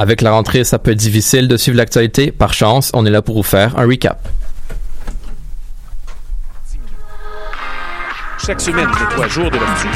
Avec la rentrée, ça peut être difficile de suivre l'actualité. Par chance, on est là pour vous faire un recap. Chaque semaine, mets-toi à jour de l'actu,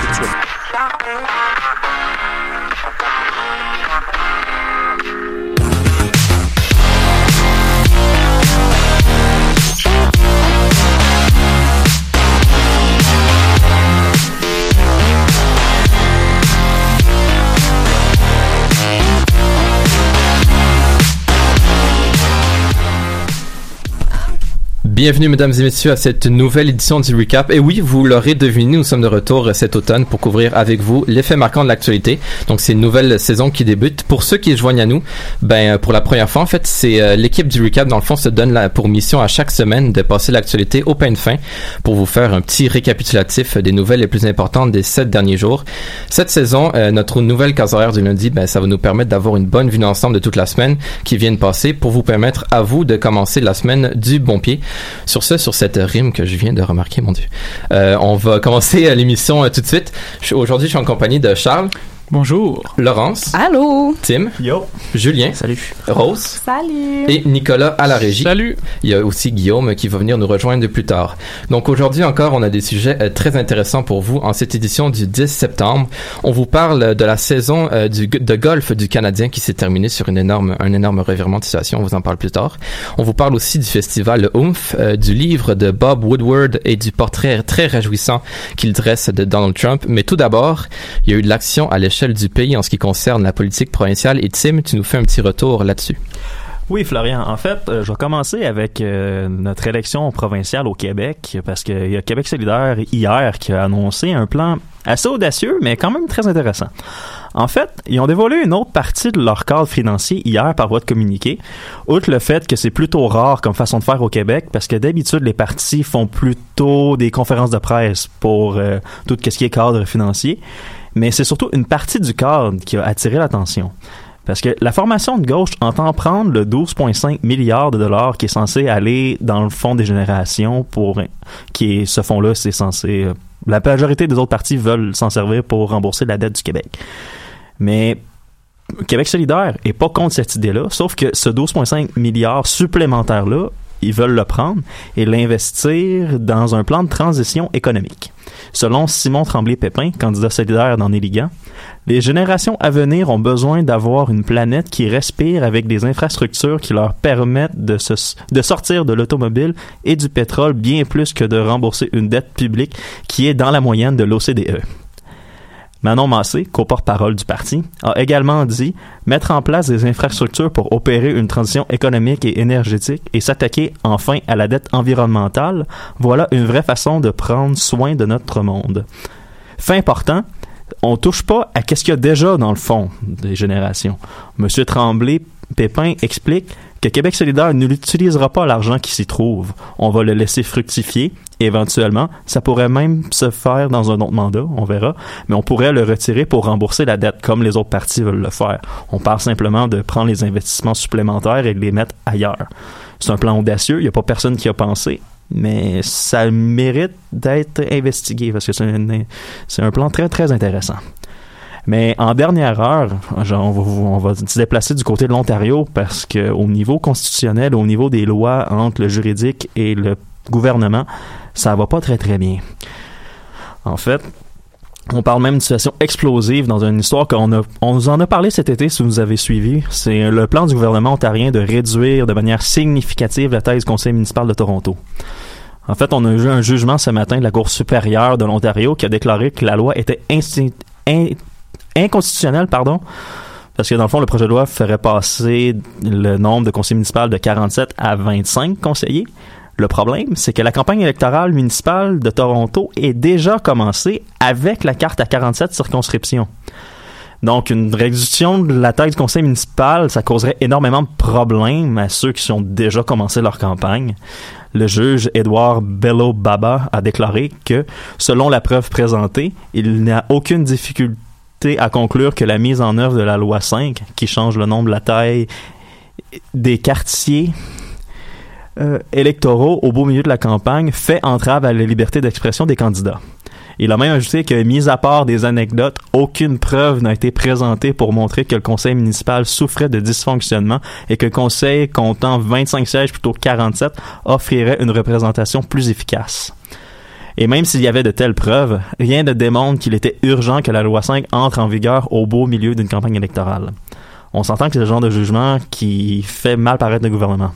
Bienvenue, mesdames et messieurs, à cette nouvelle édition du Recap. Et oui, vous l'aurez deviné, nous sommes de retour cet automne pour couvrir avec vous l'effet marquant de l'actualité. Donc, c'est une nouvelle saison qui débute. Pour ceux qui se joignent à nous, ben, pour la première fois, en fait, c'est euh, l'équipe du Recap, dans le fond, se donne la, pour mission à chaque semaine de passer l'actualité au pain de fin pour vous faire un petit récapitulatif des nouvelles les plus importantes des sept derniers jours. Cette saison, euh, notre nouvelle case horaire du lundi, ben, ça va nous permettre d'avoir une bonne vue d'ensemble de toute la semaine qui vient de passer pour vous permettre à vous de commencer la semaine du bon pied. Sur ce, sur cette rime que je viens de remarquer, mon Dieu, euh, on va commencer euh, l'émission euh, tout de suite. Aujourd'hui, je suis en compagnie de Charles. Bonjour. Laurence. Allô? Tim. Yo. Julien. Salut. Rose. Salut! Et Nicolas à la régie. Salut. Il y a aussi Guillaume qui va venir nous rejoindre plus tard. Donc aujourd'hui encore, on a des sujets euh, très intéressants pour vous en cette édition du 10 septembre. On vous parle de la saison euh, du, de golf du Canadien qui s'est terminée sur une énorme, un énorme revirement de situation. On vous en parle plus tard. On vous parle aussi du festival Oomph, euh, du livre de Bob Woodward et du portrait très réjouissant qu'il dresse de Donald Trump. Mais tout d'abord, il y a eu de l'action à l'échelle du pays en ce qui concerne la politique provinciale. Et Tim, tu nous fais un petit retour là-dessus. Oui, Florian. En fait, euh, je vais commencer avec euh, notre élection provinciale au Québec, parce qu'il y a Québec solidaire hier qui a annoncé un plan assez audacieux, mais quand même très intéressant. En fait, ils ont dévoilé une autre partie de leur cadre financier hier par voie de communiqué, outre le fait que c'est plutôt rare comme façon de faire au Québec, parce que d'habitude, les partis font plutôt des conférences de presse pour euh, tout ce qui est cadre financier, mais c'est surtout une partie du cadre qui a attiré l'attention. Parce que la formation de gauche entend prendre le 12,5 milliards de dollars qui est censé aller dans le fonds des générations pour qui ce fonds-là, c'est censé euh, la majorité des autres partis veulent s'en servir pour rembourser la dette du Québec. Mais Québec solidaire est pas contre cette idée-là, sauf que ce 12,5 milliards supplémentaires-là, ils veulent le prendre et l'investir dans un plan de transition économique. Selon Simon Tremblay-Pépin, candidat solidaire dans Néligan, les générations à venir ont besoin d'avoir une planète qui respire avec des infrastructures qui leur permettent de, de sortir de l'automobile et du pétrole bien plus que de rembourser une dette publique qui est dans la moyenne de l'OCDE. Manon Massé, co-porte-parole du parti, a également dit mettre en place des infrastructures pour opérer une transition économique et énergétique et s'attaquer enfin à la dette environnementale, voilà une vraie façon de prendre soin de notre monde. Fait important, on touche pas à qu'est-ce qu'il y a déjà dans le fond des générations. Monsieur Tremblay Pépin explique que Québec solidaire n'utilisera pas l'argent qui s'y trouve. On va le laisser fructifier. Éventuellement, ça pourrait même se faire dans un autre mandat, on verra, mais on pourrait le retirer pour rembourser la dette comme les autres partis veulent le faire. On parle simplement de prendre les investissements supplémentaires et de les mettre ailleurs. C'est un plan audacieux, il n'y a pas personne qui a pensé, mais ça mérite d'être investigué parce que c'est un, un plan très, très intéressant. Mais en dernière heure, on, va, se déplacer du côté de l'Ontario parce que au niveau constitutionnel, au niveau des lois entre le juridique et le gouvernement, ça va pas très très bien. En fait, on parle même d'une situation explosive dans une histoire qu'on a, on nous en a parlé cet été si vous nous avez suivi. C'est le plan du gouvernement ontarien de réduire de manière significative la taille du conseil municipal de Toronto. En fait, on a eu un jugement ce matin de la Cour supérieure de l'Ontario qui a déclaré que la loi était inconstitutionnelle, pardon, parce que dans le fond, le projet de loi ferait passer le nombre de conseillers municipaux de 47 à 25 conseillers. Le problème, c'est que la campagne électorale municipale de Toronto est déjà commencée avec la carte à 47 circonscriptions. Donc, une réduction de la taille du conseil municipal, ça causerait énormément de problèmes à ceux qui ont déjà commencé leur campagne. Le juge Edouard Bello Baba a déclaré que, selon la preuve présentée, il n'y a aucune difficulté à conclure que la mise en œuvre de la loi 5, qui change le nombre la taille des quartiers euh, électoraux au beau milieu de la campagne fait entrave à la liberté d'expression des candidats. Il a même ajouté que, mis à part des anecdotes, aucune preuve n'a été présentée pour montrer que le conseil municipal souffrait de dysfonctionnement et que le conseil comptant 25 sièges plutôt que 47 offrirait une représentation plus efficace. Et même s'il y avait de telles preuves, rien ne démontre qu'il était urgent que la loi 5 entre en vigueur au beau milieu d'une campagne électorale. On s'entend que c'est le genre de jugement qui fait mal paraître le gouvernement.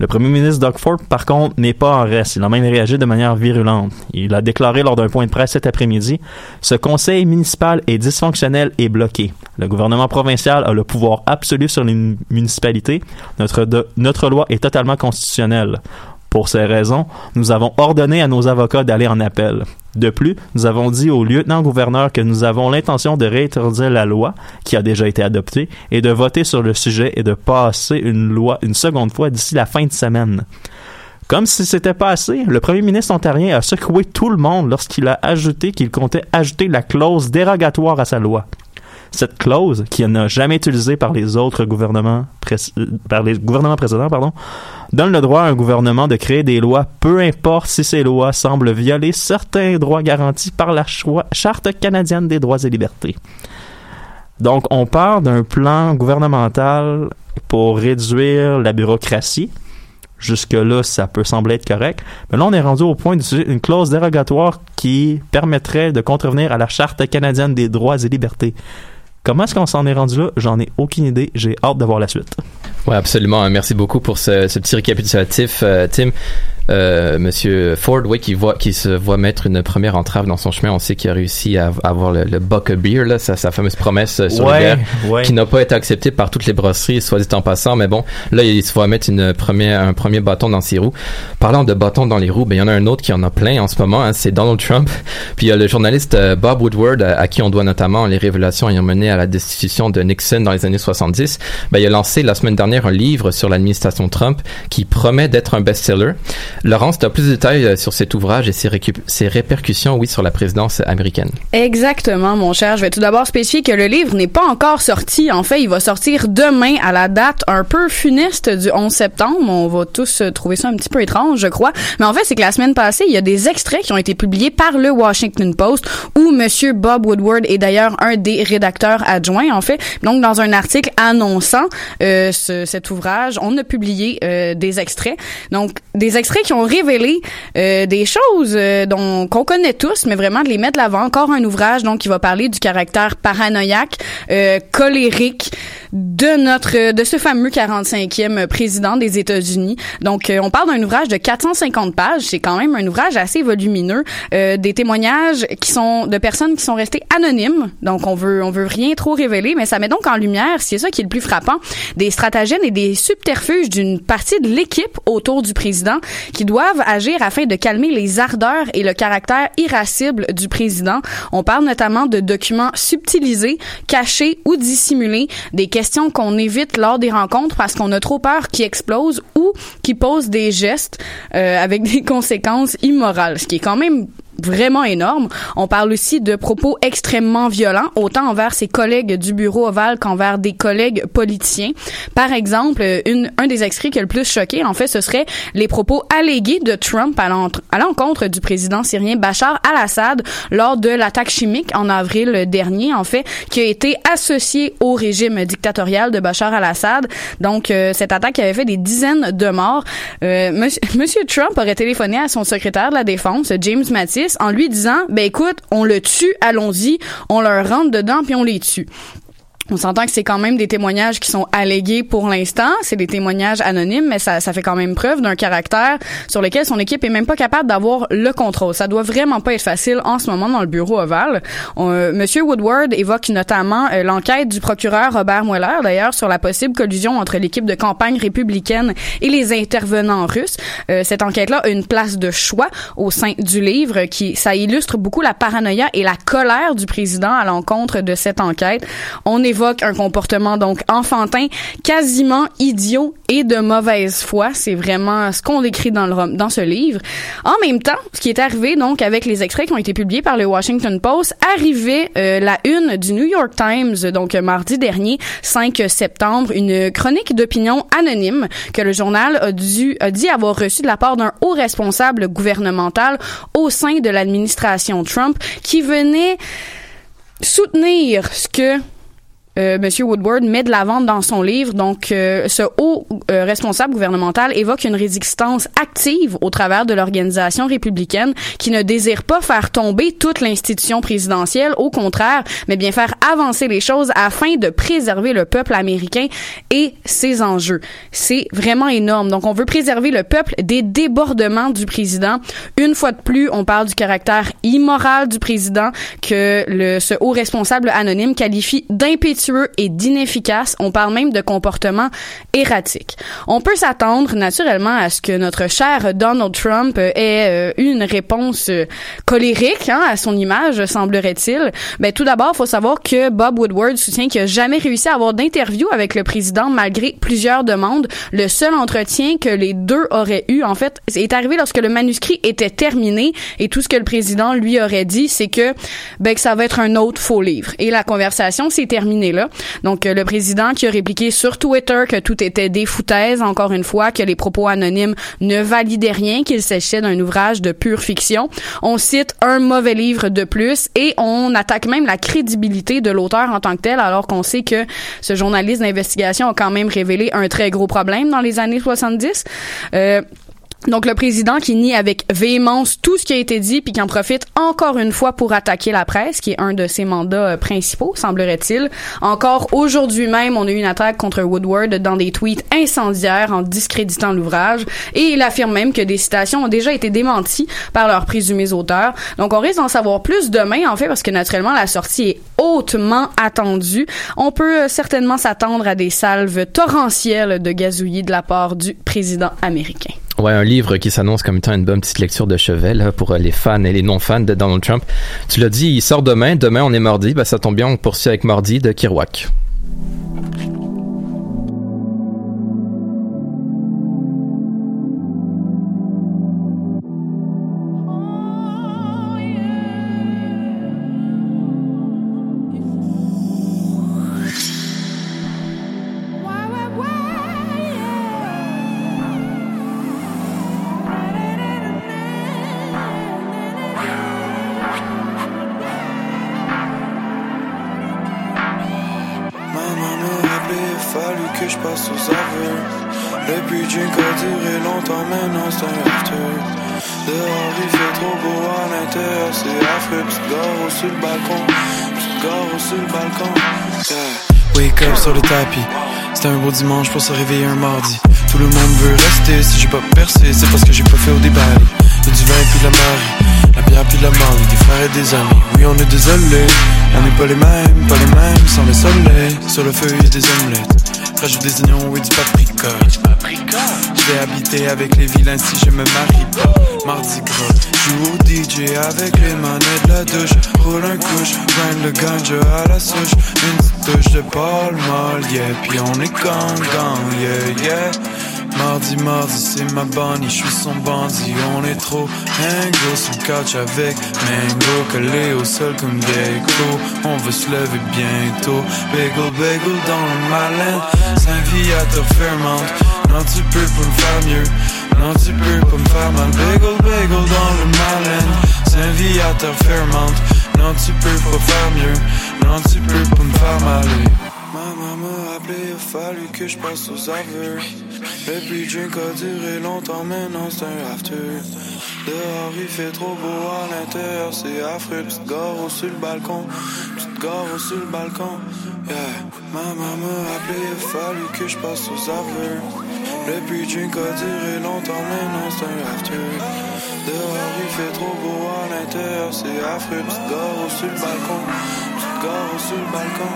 Le premier ministre Doug Ford, par contre, n'est pas en reste. Il a même réagi de manière virulente. Il a déclaré lors d'un point de presse cet après-midi Ce conseil municipal est dysfonctionnel et bloqué. Le gouvernement provincial a le pouvoir absolu sur les municipalités. Notre, notre loi est totalement constitutionnelle. Pour ces raisons, nous avons ordonné à nos avocats d'aller en appel. De plus, nous avons dit au lieutenant-gouverneur que nous avons l'intention de réintroduire la loi qui a déjà été adoptée et de voter sur le sujet et de passer une loi une seconde fois d'ici la fin de semaine. Comme si c'était pas assez, le premier ministre ontarien a secoué tout le monde lorsqu'il a ajouté qu'il comptait ajouter la clause dérogatoire à sa loi. Cette clause, qui n'a jamais utilisée par les autres gouvernements, par les gouvernements précédents, pardon, donne le droit à un gouvernement de créer des lois, peu importe si ces lois semblent violer certains droits garantis par la Charte canadienne des droits et libertés. Donc, on part d'un plan gouvernemental pour réduire la bureaucratie. Jusque-là, ça peut sembler être correct. Mais là, on est rendu au point d'utiliser une clause dérogatoire qui permettrait de contrevenir à la Charte canadienne des droits et libertés. Comment est-ce qu'on s'en est rendu là? J'en ai aucune idée. J'ai hâte de voir la suite. Oui, absolument. Merci beaucoup pour ce, ce petit récapitulatif, euh, Tim. Euh, Monsieur Ford, oui, qui voit, qui se voit mettre une première entrave dans son chemin. On sait qu'il a réussi à, avoir le, le buck beer, là, sa, sa fameuse promesse sur le bière, qui n'a pas été acceptée par toutes les brasseries, soit dit en passant. Mais bon, là, il se voit mettre une première, un premier bâton dans ses roues. Parlant de bâtons dans les roues, ben il y en a un autre qui en a plein en ce moment. Hein, c'est Donald Trump. Puis il y a le journaliste euh, Bob Woodward, à, qui on doit notamment les révélations ayant mené à la destitution de Nixon dans les années 70. Ben, il a lancé la semaine dernière un livre sur l'administration Trump qui promet d'être un best-seller. Laurence, tu as plus de détails euh, sur cet ouvrage et ses, répercussions, oui, sur la présidence américaine. Exactement, mon cher. Je vais tout d'abord spécifier que le livre n'est pas encore sorti. En fait, il va sortir demain à la date un peu funeste du 11 septembre. On va tous euh, trouver ça un petit peu étrange, je crois. Mais en fait, c'est que la semaine passée, il y a des extraits qui ont été publiés par le Washington Post où Monsieur Bob Woodward est d'ailleurs un des rédacteurs adjoints, en fait. Donc, dans un article annonçant euh, ce, cet ouvrage, on a publié euh, des extraits. Donc, des extraits qui ont révélé euh, des choses euh, dont qu'on connaît tous, mais vraiment de les mettre l'avant. Encore un ouvrage donc qui va parler du caractère paranoïaque, euh, colérique de notre de ce fameux 45e président des États-Unis. Donc on parle d'un ouvrage de 450 pages, c'est quand même un ouvrage assez volumineux, des témoignages qui sont de personnes qui sont restées anonymes. Donc on veut on veut rien trop révéler, mais ça met donc en lumière, c'est ça qui est le plus frappant, des stratagèmes et des subterfuges d'une partie de l'équipe autour du président qui doivent agir afin de calmer les ardeurs et le caractère irascible du président. On parle notamment de documents subtilisés, cachés ou dissimulés, des questions qu'on évite lors des rencontres parce qu'on a trop peur qu'ils explosent ou qu'ils posent des gestes euh, avec des conséquences immorales, ce qui est quand même vraiment énormes. On parle aussi de propos extrêmement violents, autant envers ses collègues du bureau ovale qu'envers des collègues politiciens. Par exemple, une, un des extraits qui a le plus choqué, en fait, ce serait les propos allégués de Trump à l'encontre du président syrien Bachar al-Assad lors de l'attaque chimique en avril dernier, en fait, qui a été associée au régime dictatorial de Bachar al-Assad. Donc, euh, cette attaque avait fait des dizaines de morts. Euh, monsieur, monsieur Trump aurait téléphoné à son secrétaire de la Défense, James Mattis, en lui disant, ben écoute, on le tue, allons-y, on leur rentre dedans puis on les tue. On s'entend que c'est quand même des témoignages qui sont allégués pour l'instant. C'est des témoignages anonymes, mais ça, ça fait quand même preuve d'un caractère sur lequel son équipe est même pas capable d'avoir le contrôle. Ça doit vraiment pas être facile en ce moment dans le bureau ovale. Euh, Monsieur Woodward évoque notamment euh, l'enquête du procureur Robert Mueller, d'ailleurs, sur la possible collusion entre l'équipe de campagne républicaine et les intervenants russes. Euh, cette enquête-là a une place de choix au sein du livre, qui ça illustre beaucoup la paranoïa et la colère du président à l'encontre de cette enquête. On évoque un comportement donc enfantin, quasiment idiot et de mauvaise foi. C'est vraiment ce qu'on décrit dans le dans ce livre. En même temps, ce qui est arrivé donc avec les extraits qui ont été publiés par le Washington Post, arrivait euh, la une du New York Times donc mardi dernier, 5 septembre, une chronique d'opinion anonyme que le journal a a dit avoir reçu de la part d'un haut responsable gouvernemental au sein de l'administration Trump qui venait soutenir ce que euh, Monsieur Woodward met de l'avant dans son livre. Donc, euh, ce haut euh, responsable gouvernemental évoque une résistance active au travers de l'organisation républicaine qui ne désire pas faire tomber toute l'institution présidentielle, au contraire, mais bien faire avancer les choses afin de préserver le peuple américain et ses enjeux. C'est vraiment énorme. Donc, on veut préserver le peuple des débordements du président. Une fois de plus, on parle du caractère immoral du président que le, ce haut responsable anonyme qualifie d'impétueux et d'inefficace. On parle même de comportement erratique. On peut s'attendre naturellement à ce que notre cher Donald Trump ait eu une réponse euh, colérique hein, à son image, semblerait-il. Ben, tout d'abord, il faut savoir que Bob Woodward soutient qu'il n'a jamais réussi à avoir d'interview avec le président malgré plusieurs demandes. Le seul entretien que les deux auraient eu, en fait, est arrivé lorsque le manuscrit était terminé et tout ce que le président lui aurait dit, c'est que, ben, que ça va être un autre faux livre. Et la conversation s'est terminée Donc, euh, le président qui a répliqué sur Twitter que tout était des foutaises, encore une fois, que les propos anonymes ne validaient rien, qu'il s'agissait d'un ouvrage de pure fiction. On cite un mauvais livre de plus et on attaque même la crédibilité de l'auteur en tant que tel, alors qu'on sait que ce journaliste d'investigation a quand même révélé un très gros problème dans les années 70. Euh, donc le président qui nie avec véhémence tout ce qui a été dit puis qui en profite encore une fois pour attaquer la presse qui est un de ses mandats euh, principaux semblerait-il. Encore aujourd'hui même, on a eu une attaque contre Woodward dans des tweets incendiaires en discréditant l'ouvrage et il affirme même que des citations ont déjà été démenties par leurs présumés auteurs. Donc on risque d'en savoir plus demain en fait parce que naturellement la sortie est hautement attendue. On peut euh, certainement s'attendre à des salves torrentielles de gazouillis de la part du président américain. Ouais, un livre qui s'annonce comme étant une bonne petite lecture de chevet pour les fans et les non-fans de Donald Trump. Tu l'as dit, il sort demain. Demain, on est mardi. Ben, ça tombe bien, on poursuit avec Mardi de Kirouac. Pour se réveiller un mardi. Tout le monde veut rester, si j'ai pas percé, c'est parce que j'ai pas fait au débat. Y'a du vin puis de la marée, la bière puis de la marée, des frères et des amis. Oui, on est désolé, on n'est pas les mêmes, pas les mêmes, sans le soleil. Sur le feu, y'a des omelettes. Rajoute des oignons et du paprika. Je vais habiter avec les vilains si je me marie pas. Mardi gras, joue au DJ avec les manettes de la douche. Roule un couche, grind le ganja à la souche. Une touche de Paul Mal, yeah. Puis on est gang, gang, yeah, yeah. mardi, mardi, c'est ma bonnie, je suis son bandit. On est trop Mango sur le couch avec Mango, collé au sol comme Gecko. On veut se lever bientôt. Bagel, bagel dans le malin. Saint-Viateur Fairmount. Non, tu peux pas me faire mieux. Non, tu peux pas me faire mal. Bagel, bagel dans le malin. Saint-Viateur Fairmount. Non, tu peux pas faire mieux. Non, tu peux pas me faire mal. Maman m'a appelé, il a fallu que je passe aux aveux. Le puis drink a duré longtemps, maintenant c'est un after. Dehors il fait trop beau à l'intérieur, c'est affreux. Petite gare sur le balcon, petite gare sur le balcon. Yeah, maman m'a appelé, il a fallu que je passe aux aveux. Le puis drink a duré longtemps, maintenant c'est un after. Dehors il fait trop beau à l'intérieur, c'est affreux. Petite gare sur le balcon, petite gare sur le balcon.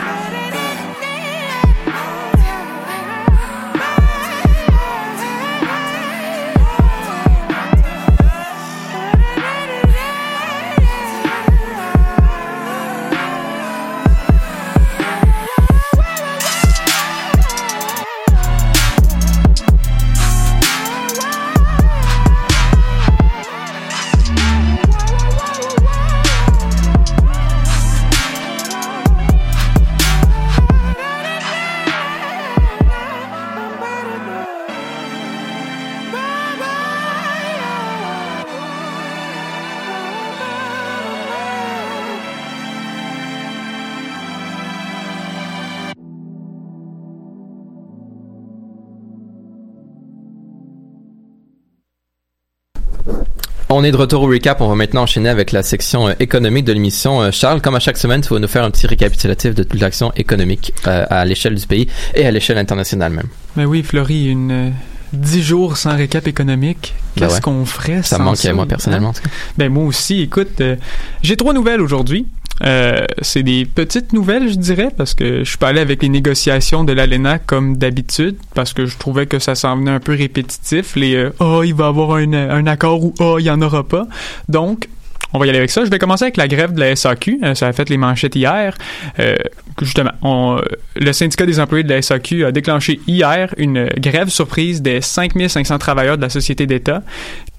On est de retour au recap. On va maintenant enchaîner avec la section euh, économique de l'émission. Euh, Charles, comme à chaque semaine, tu vas nous faire un petit récapitulatif de toute l'action économique euh, à l'échelle du pays et à l'échelle internationale même. Ben oui, Florie, une euh, dix jours sans récap économique. Ben Qu'est-ce ouais. qu'on ferait Ça sans me manquait ça, moi personnellement. Ben moi aussi, écoute, euh, j'ai trois nouvelles aujourd'hui. Euh, c'est des petites nouvelles, je dirais, parce que je suis pas allé avec les négociations de l'ALENA comme d'habitude, parce que je trouvais que ça s'en venait un peu répétitif. Les euh, oh, il va y avoir un, un accord ou oh, il y en aura pas. Donc, on va y aller avec ça. Je vais commencer avec la grève de la SAQ. Euh, ça a fait les manchettes hier. Euh, justement, on, le syndicat des employés de la SAQ a déclenché hier une grève surprise des 5500 travailleurs de la société d'État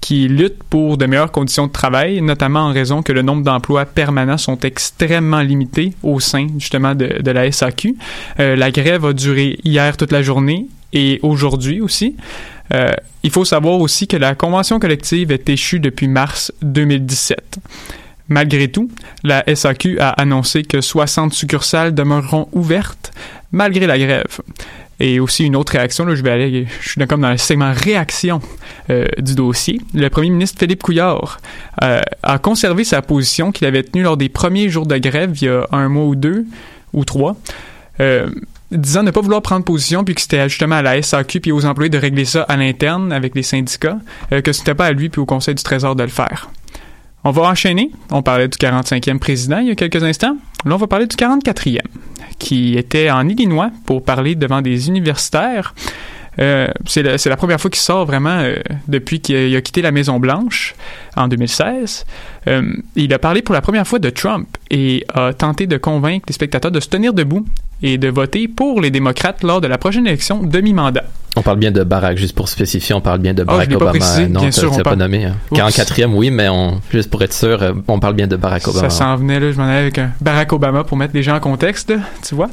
qui luttent pour de meilleures conditions de travail, notamment en raison que le nombre d'emplois permanents sont extrêmement limités au sein justement de, de la SAQ. Euh, la grève a duré hier toute la journée et aujourd'hui aussi. Euh, il faut savoir aussi que la convention collective est échue depuis mars 2017. Malgré tout, la SAQ a annoncé que 60 succursales demeureront ouvertes malgré la grève. Et aussi une autre réaction, là, je vais aller, je suis comme dans le segment réaction euh, du dossier. Le premier ministre Philippe Couillard euh, a conservé sa position qu'il avait tenue lors des premiers jours de grève il y a un mois ou deux ou trois. Disant ne pas vouloir prendre position puis que c'était justement à la SAQ puis aux employés de régler ça à l'interne avec les syndicats, euh, que c'était pas à lui puis au Conseil du Trésor de le faire. On va enchaîner. On parlait du 45e président il y a quelques instants. Là, on va parler du 44e, qui était en Illinois pour parler devant des universitaires. Euh, c'est la, première fois qu'il sort vraiment euh, depuis qu'il a, il a quitté la Maison Blanche en 2016. Euh, il a parlé pour la première fois de Trump et a tenté de convaincre les spectateurs de se tenir debout et de voter pour les démocrates lors de la prochaine élection demi-mandat. On parle bien de Barack, juste pour spécifier, on parle bien de Ah, Barack Obama. précisé, non, bien sûr, on pas parle- nommé. hein. Oups. 44e, oui, mais on, juste pour être sûr, euh, on parle bien de Barack Obama. Ça s'en venait, là, je m'en allais avec un Barack Obama pour mettre les gens en contexte, tu vois.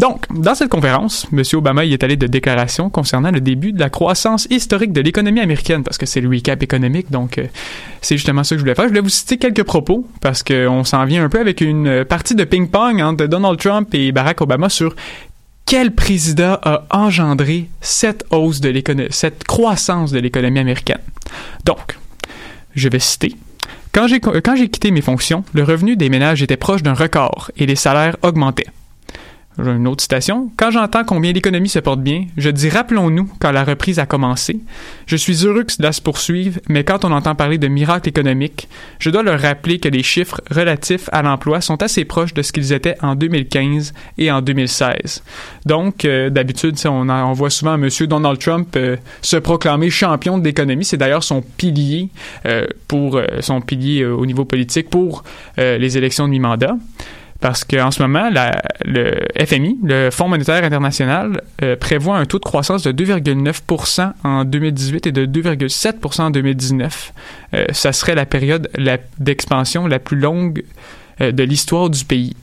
Donc, dans cette conférence, M. Obama y est allé de déclarations concernant le début de la croissance historique de l'économie américaine, parce que c'est le recap économique, donc euh, c'est justement ça que je voulais faire. Je voulais vous citer quelques propos, parce qu'on s'en vient un peu avec une partie de ping-pong entre Donald Trump et Barack Obama sur quel président a engendré cette hausse de l'économie, cette croissance de l'économie américaine. Donc, je vais citer. Quand j'ai quitté mes fonctions, le revenu des ménages était proche d'un record et les salaires augmentaient. Une autre citation. Quand j'entends combien l'économie se porte bien, je dis rappelons-nous quand la reprise a commencé. Je suis heureux que cela se poursuive, mais quand on entend parler de miracle économique, je dois leur rappeler que les chiffres relatifs à l'emploi sont assez proches de ce qu'ils étaient en 2015 et en 2016. Donc, euh, d'habitude, on, voit souvent M. Donald Trump euh, se proclamer champion de l'économie. C'est d'ailleurs son pilier euh, pour son pilier au niveau politique pour les élections de mi-mandat. Parce qu'en ce moment, la- le FMI, le Fonds monétaire international, euh, prévoit un taux de croissance de 2,9% en 2018 et de 2,7% en 2019. Euh, ça serait la période d'expansion la plus longue euh, de l'histoire du pays.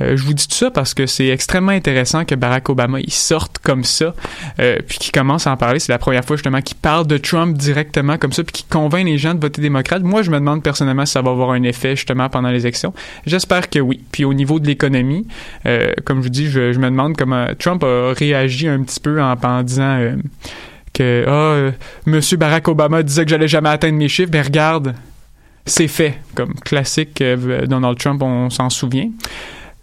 Euh, je vous dis tout ça parce que c'est extrêmement intéressant que Barack Obama il sorte comme ça, euh, puis qu'il commence à en parler. C'est la première fois justement qu'il parle de Trump directement comme ça, puis qu'il convainc les gens de voter démocrate. Moi, je me demande personnellement si ça va avoir un effet justement pendant les élections. J'espère que oui. Puis au niveau de l'économie, euh, comme je vous dis, je, me demande comment Trump a réagi un petit peu en, disant que ah, euh, Monsieur Barack Obama disait que j'allais jamais atteindre mes chiffres, mais regarde, c'est fait. Comme classique Donald Trump, on s'en souvient.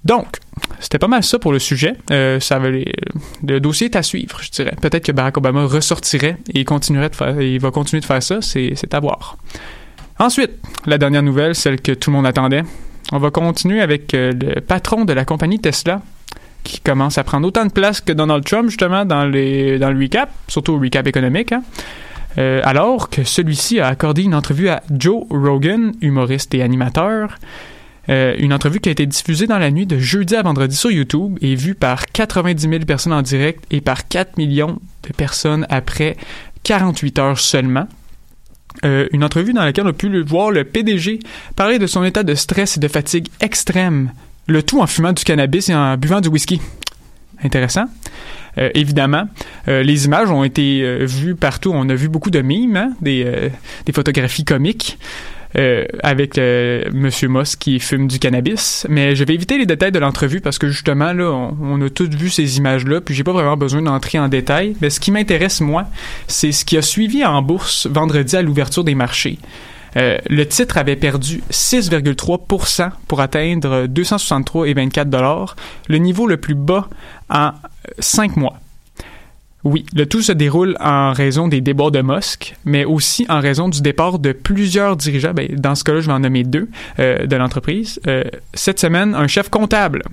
Donc, c'était pas mal ça pour le sujet. Euh, ça le dossier est à suivre, je dirais. Peut-être que Barack Obama ressortirait et continuerait de faire, il va continuer de faire ça. C'est, c'est à voir. Ensuite, la dernière nouvelle, celle que tout le monde attendait. On va continuer avec euh, le patron de la compagnie Tesla, qui commence à prendre autant de place que Donald Trump, justement, dans, les, dans le recap, surtout au recap économique. hein. Euh, alors que celui-ci a accordé une entrevue à Joe Rogan, humoriste et animateur. Euh, une entrevue qui a été diffusée dans la nuit de jeudi à vendredi sur YouTube et vue par 90 000 personnes en direct et par 4 millions de personnes après 48 heures seulement. Euh, une entrevue dans laquelle on a pu le voir le PDG parler de son état de stress et de fatigue extrême, le tout en fumant du cannabis et en buvant du whisky. Intéressant. Euh, évidemment, les images ont été vues partout. On a vu beaucoup de mimes, hein, des photographies comiques euh, avec euh, Monsieur Moss qui fume du cannabis. Mais je vais éviter les détails de l'entrevue parce que justement, là, on, a tous vu ces images-là, puis j'ai pas vraiment besoin d'entrer en détail. Mais ce qui m'intéresse, moi, c'est ce qui a suivi en bourse vendredi à l'ouverture des marchés. Euh, le titre avait perdu 6,3% pour atteindre 263,24 dollars, le niveau le plus bas en 5 mois. Oui, le tout se déroule en raison des débords de Musk, mais aussi en raison du départ de plusieurs dirigeants. Ben, dans ce cas-là, je vais en nommer deux euh, de l'entreprise. Euh, cette semaine, un chef comptable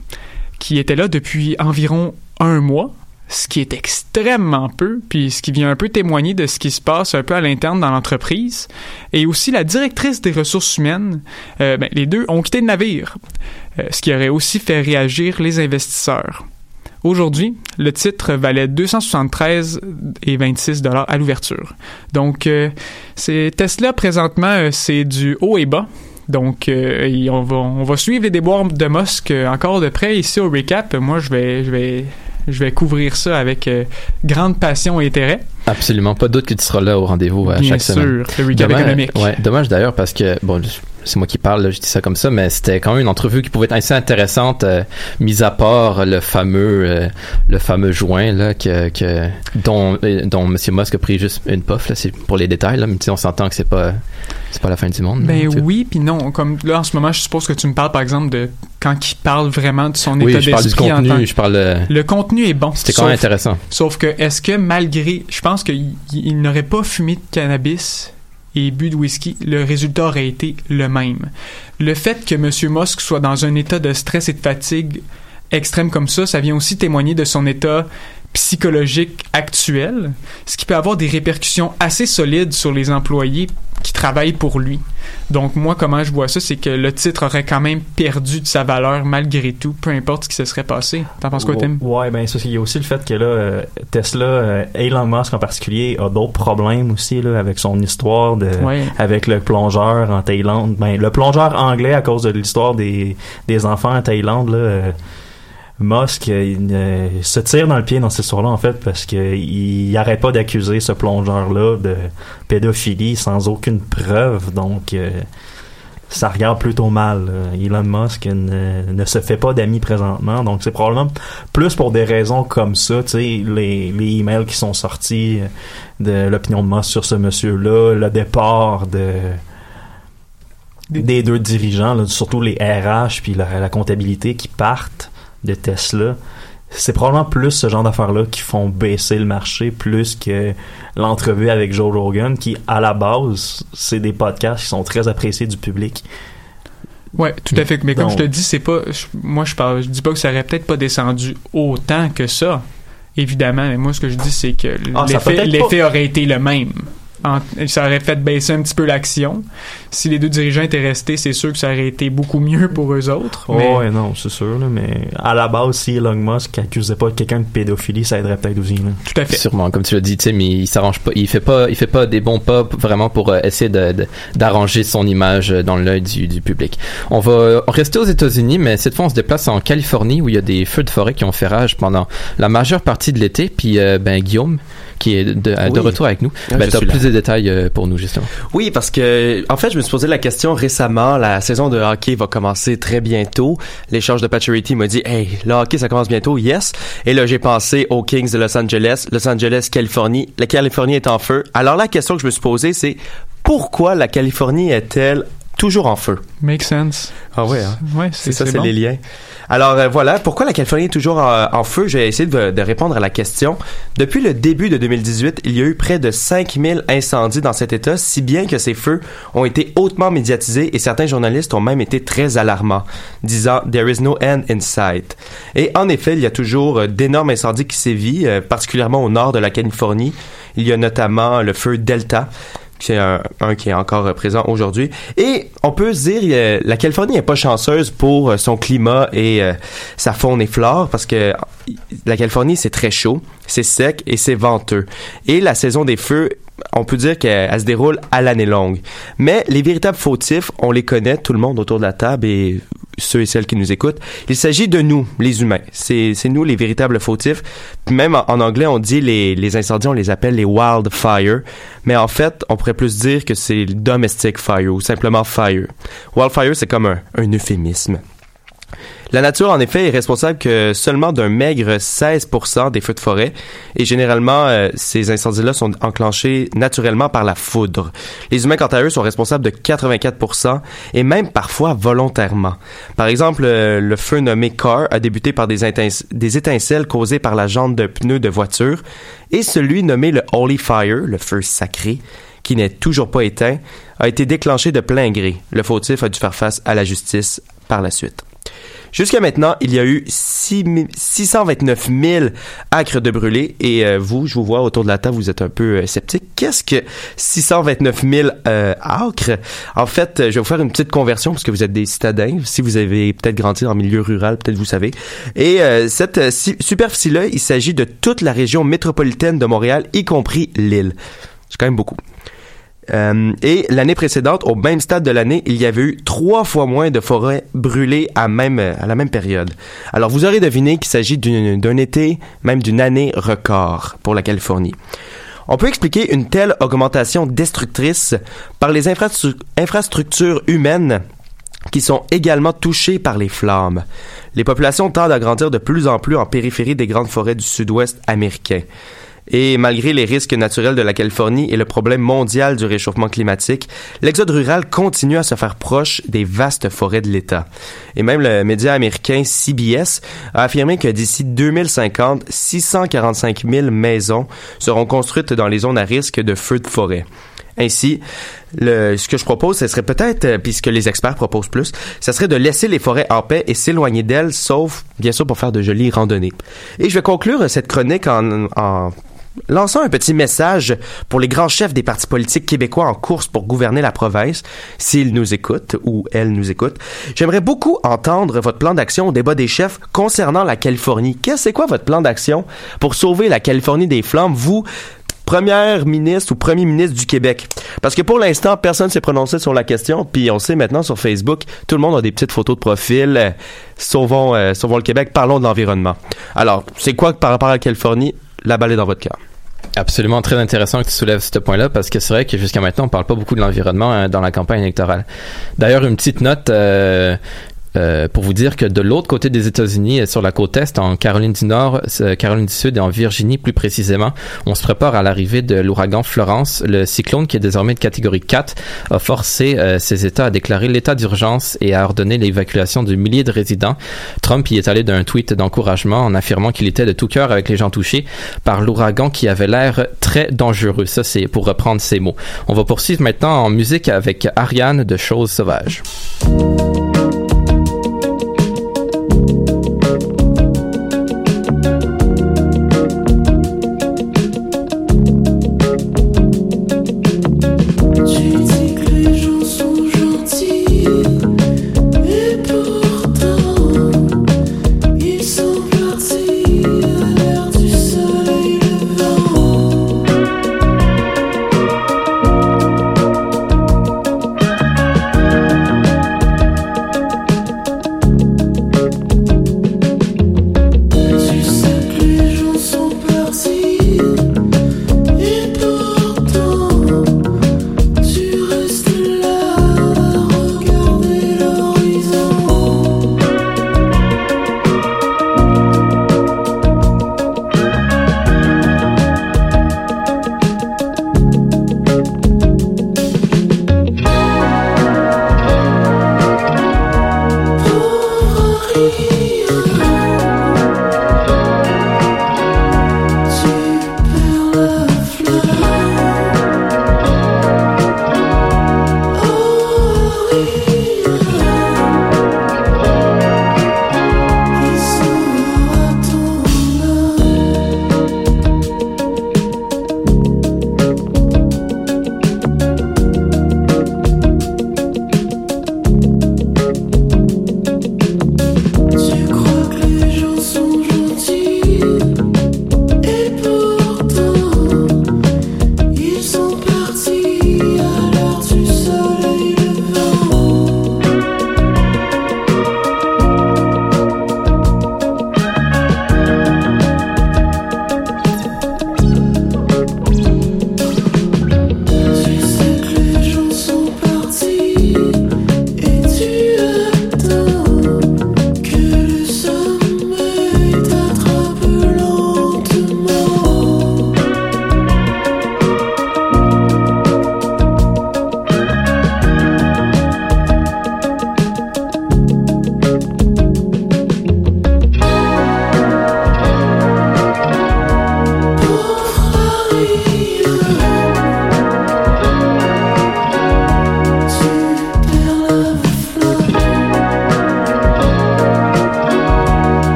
qui était là depuis environ un mois, ce qui est extrêmement peu, puis ce qui vient un peu témoigner de ce qui se passe un peu à l'interne dans l'entreprise, et aussi la directrice des ressources humaines. Euh, ben, les deux ont quitté le navire, ce qui aurait aussi fait réagir les investisseurs. Aujourd'hui, le titre valait 273,26 dollars à l'ouverture. Donc, euh, c'est Tesla présentement, euh, c'est du haut et bas. Donc, euh, et on, va, on va suivre les déboires de Musk euh, encore de près ici au recap. Moi, je vais, je vais, je vais couvrir ça avec grande passion et intérêt. Absolument, pas de doute que tu seras là au rendez-vous à Bien chaque sûr, semaine. le recap Dommage- économique. Ouais, dommage d'ailleurs parce que bon, c'est moi qui parle, là, je dis ça comme ça, mais c'était quand même une entrevue qui pouvait être assez intéressante, euh, mis à part le fameux, euh, le fameux joint là que, que dont euh, dont Monsieur Musk a pris juste une puff là, c'est pour les détails là, mais on s'entend que c'est pas c'est pas la fin du monde. Ben oui, puis non. Comme là, en ce moment, je suppose que tu me parles, par exemple, de quand il parle vraiment de son oui, état je parle du d'esprit contenu, je parle. Le contenu est bon. C'était quand même intéressant. Sauf que, est-ce que malgré, je pense qu'il il n'aurait pas fumé de cannabis et bu de whisky, le résultat aurait été le même. Le fait que M. Musk soit dans un état de stress et de fatigue extrême comme ça, ça vient aussi témoigner de son état psychologique actuel, ce qui peut avoir des répercussions assez solides sur les employés qui travaillent pour lui. Donc moi, comment je vois ça, c'est que le titre aurait quand même perdu de sa valeur malgré tout, peu importe ce qui se serait passé. T'en penses quoi, Tim? Ouais, ben ça, il y a aussi le fait que là, euh, Tesla, euh, Elon Musk en particulier, a d'autres problèmes aussi là, avec son histoire de, Ouais. avec le plongeur en Thaïlande. Ben, le plongeur anglais à cause de l'histoire des, des enfants en Thaïlande, là, euh, Musk euh, il, euh, se tire dans le pied dans cette histoire-là en fait parce que il arrête pas d'accuser ce plongeur-là de pédophilie sans aucune preuve. Donc euh, ça regarde plutôt mal. Elon Musk ne, ne se fait pas d'amis présentement, donc c'est probablement plus pour des raisons comme ça, tu sais, les, les emails qui sont sortis de l'opinion de Musk sur ce monsieur-là, le départ de des deux dirigeants, là, surtout les RH puis la, la comptabilité qui partent de Tesla. C'est probablement plus ce genre d'affaires-là qui font baisser le marché plus que l'entrevue avec Joe Rogan, qui à la base, c'est des podcasts qui sont très appréciés du public. Ouais, tout à fait. Mais comme Donc- je te dis, c'est pas. je- moi, je parle. Je dis pas que ça aurait peut-être pas descendu autant que ça. Évidemment, mais moi, ce que je dis, c'est que Ah, l'effet aurait été le même. En- ça aurait fait baisser un petit peu l'action. Si les deux dirigeants étaient restés, c'est sûr que ça aurait été beaucoup mieux pour eux autres. Oh, mais- ouais, non, c'est sûr, là, mais à la base, si Elon Musk accusait pas quelqu'un de pédophilie, ça aiderait peut-être aussi. Là. Tout à fait. Sûrement, comme tu l'as dit, mais il s'arrange pas, il fait pas, il fait pas des bons pas vraiment pour euh, essayer de- de- d'arranger son image euh, dans l'œil du, du public. On va euh, rester aux États-Unis, mais cette fois on se déplace en Californie où il y a des feux de forêt qui ont fait rage pendant la majeure partie de l'été. Puis euh, ben Guillaume, qui est de, de Oui. retour avec nous, Ah, ben t'as suis plus là. de détails euh, pour nous justement. Oui, parce que en fait, je me suis posé la question récemment. La saison de hockey va commencer très bientôt. L'échange de Paturity m'a dit, hey, le hockey ça commence bientôt, yes. Et là, j'ai pensé aux Kings de Los Angeles, Los Angeles, Californie. La Californie est en feu. Alors la question que je me suis posée, c'est pourquoi la Californie est-elle toujours en feu? Make sense. Ah ouais. Hein? Ouais, C'est c'est ça, c'est bon. les liens. Alors euh, voilà, pourquoi la Californie est toujours en, en feu? J'ai essayé de, de répondre à la question. Depuis le début de 2018, il y a eu près de 5000 incendies dans cet État, si bien que ces feux ont été hautement médiatisés et certains journalistes ont même été très alarmants, disant « There is no end in sight ». Et en effet, il y a toujours euh, d'énormes incendies qui sévissent, euh, particulièrement au nord de la Californie. Il y a notamment le feu Delta, qui est un, qui est encore euh, présent aujourd'hui. Et on peut se dire, euh, la Californie n'est pas chanceuse pour euh, son climat et euh, sa faune et flore, parce que la Californie, c'est très chaud, c'est sec et c'est venteux. Et la saison des feux, on peut dire qu'elle elle se déroule à l'année longue. Mais les véritables fautifs, on les connaît, tout le monde autour de la table et ceux et celles qui nous écoutent. Il s'agit de nous, les humains. C'est nous les véritables fautifs. Même en, anglais, on dit les, incendies, on les appelle les wildfire. Mais en fait, on pourrait plus dire que c'est domestic fire ou simplement fire. Wildfire, c'est comme un euphémisme. La nature, en effet, est responsable que seulement d'un maigre 16% des feux de forêt. Et généralement, euh, ces incendies-là sont enclenchés naturellement par la foudre. Les humains, quant à eux, sont responsables de 84% et même parfois volontairement. Par exemple, euh, le feu nommé Car a débuté par des, étince- des étincelles causées par la jante d'un pneu de voiture et celui nommé le Holy Fire, le feu sacré, qui n'est toujours pas éteint, a été déclenché de plein gré. Le fautif a dû faire face à la justice par la suite. Jusqu'à maintenant, il y a eu 6 mi- 629 000 acres de brûlés et euh, vous, je vous vois autour de la table, vous êtes un peu euh, sceptique. Qu'est-ce que 629 000 euh, acres? En fait, je vais vous faire une petite conversion parce que vous êtes des citadins. Si vous avez peut-être grandi le milieu rural, peut-être vous savez. Et cette superficie-là, il s'agit de toute la région métropolitaine de Montréal, y compris l'île. C'est quand même beaucoup. Euh, et l'année précédente, au même stade de l'année, il y avait eu trois fois moins de forêts brûlées à, la même période. Alors vous aurez deviné qu'il s'agit d'un été, même d'une année record pour la Californie. On peut expliquer une telle augmentation destructrice par les infrastru- infrastructures humaines qui sont également touchées par les flammes. Les populations tendent à grandir de plus en plus en périphérie des grandes forêts du sud-ouest américain. Et malgré les risques naturels de la Californie et le problème mondial du réchauffement climatique, l'exode rural continue à se faire proche des vastes forêts de l'État. Et même le média américain CBS a affirmé que d'ici 2050, 645 000 maisons seront construites dans les zones à risque de feux de forêt. Ainsi, le, ce que je propose, ce serait peut-être, euh, puis ce que les experts proposent plus, ce serait de laisser les forêts en paix et s'éloigner d'elles, sauf, bien sûr, pour faire de jolies randonnées. Et je vais conclure cette chronique en, en lançant un petit message pour les grands chefs des partis politiques québécois en course pour gouverner la province, s'ils nous écoutent ou elles nous écoutent. J'aimerais beaucoup entendre votre plan d'action au débat des chefs concernant la Californie. Qu'est-ce c'est quoi votre plan d'action pour sauver la Californie des flammes, vous, première ministre ou premier ministre du Québec? Parce que pour l'instant, personne s'est prononcé sur la question, puis on sait maintenant sur Facebook, tout le monde a des petites photos de profil. euh, sauvons, euh, sauvons le Québec, parlons de l'environnement. Alors, c'est quoi par rapport à la Californie? La balle est dans votre cœur. Absolument très intéressant que tu soulèves ce point-là parce que c'est vrai que jusqu'à maintenant on parle pas beaucoup de l'environnement hein, dans la campagne électorale. D'ailleurs une petite note euh, euh, pour vous dire que de l'autre côté des États-Unis, euh, sur la côte est, en Caroline du Nord, euh, Caroline du Sud et en Virginie plus précisément, on se prépare à l'arrivée de l'ouragan Florence. Le cyclone, qui est désormais de catégorie 4, a forcé euh, ces États à déclarer l'état d'urgence et à ordonner l'évacuation de milliers de résidents. Trump y est allé d'un tweet d'encouragement en affirmant qu'il était de tout cœur avec les gens touchés par l'ouragan qui avait l'air très dangereux. Ça, c'est pour reprendre ces mots. On va poursuivre maintenant en musique avec Ariane de Choses Sauvages.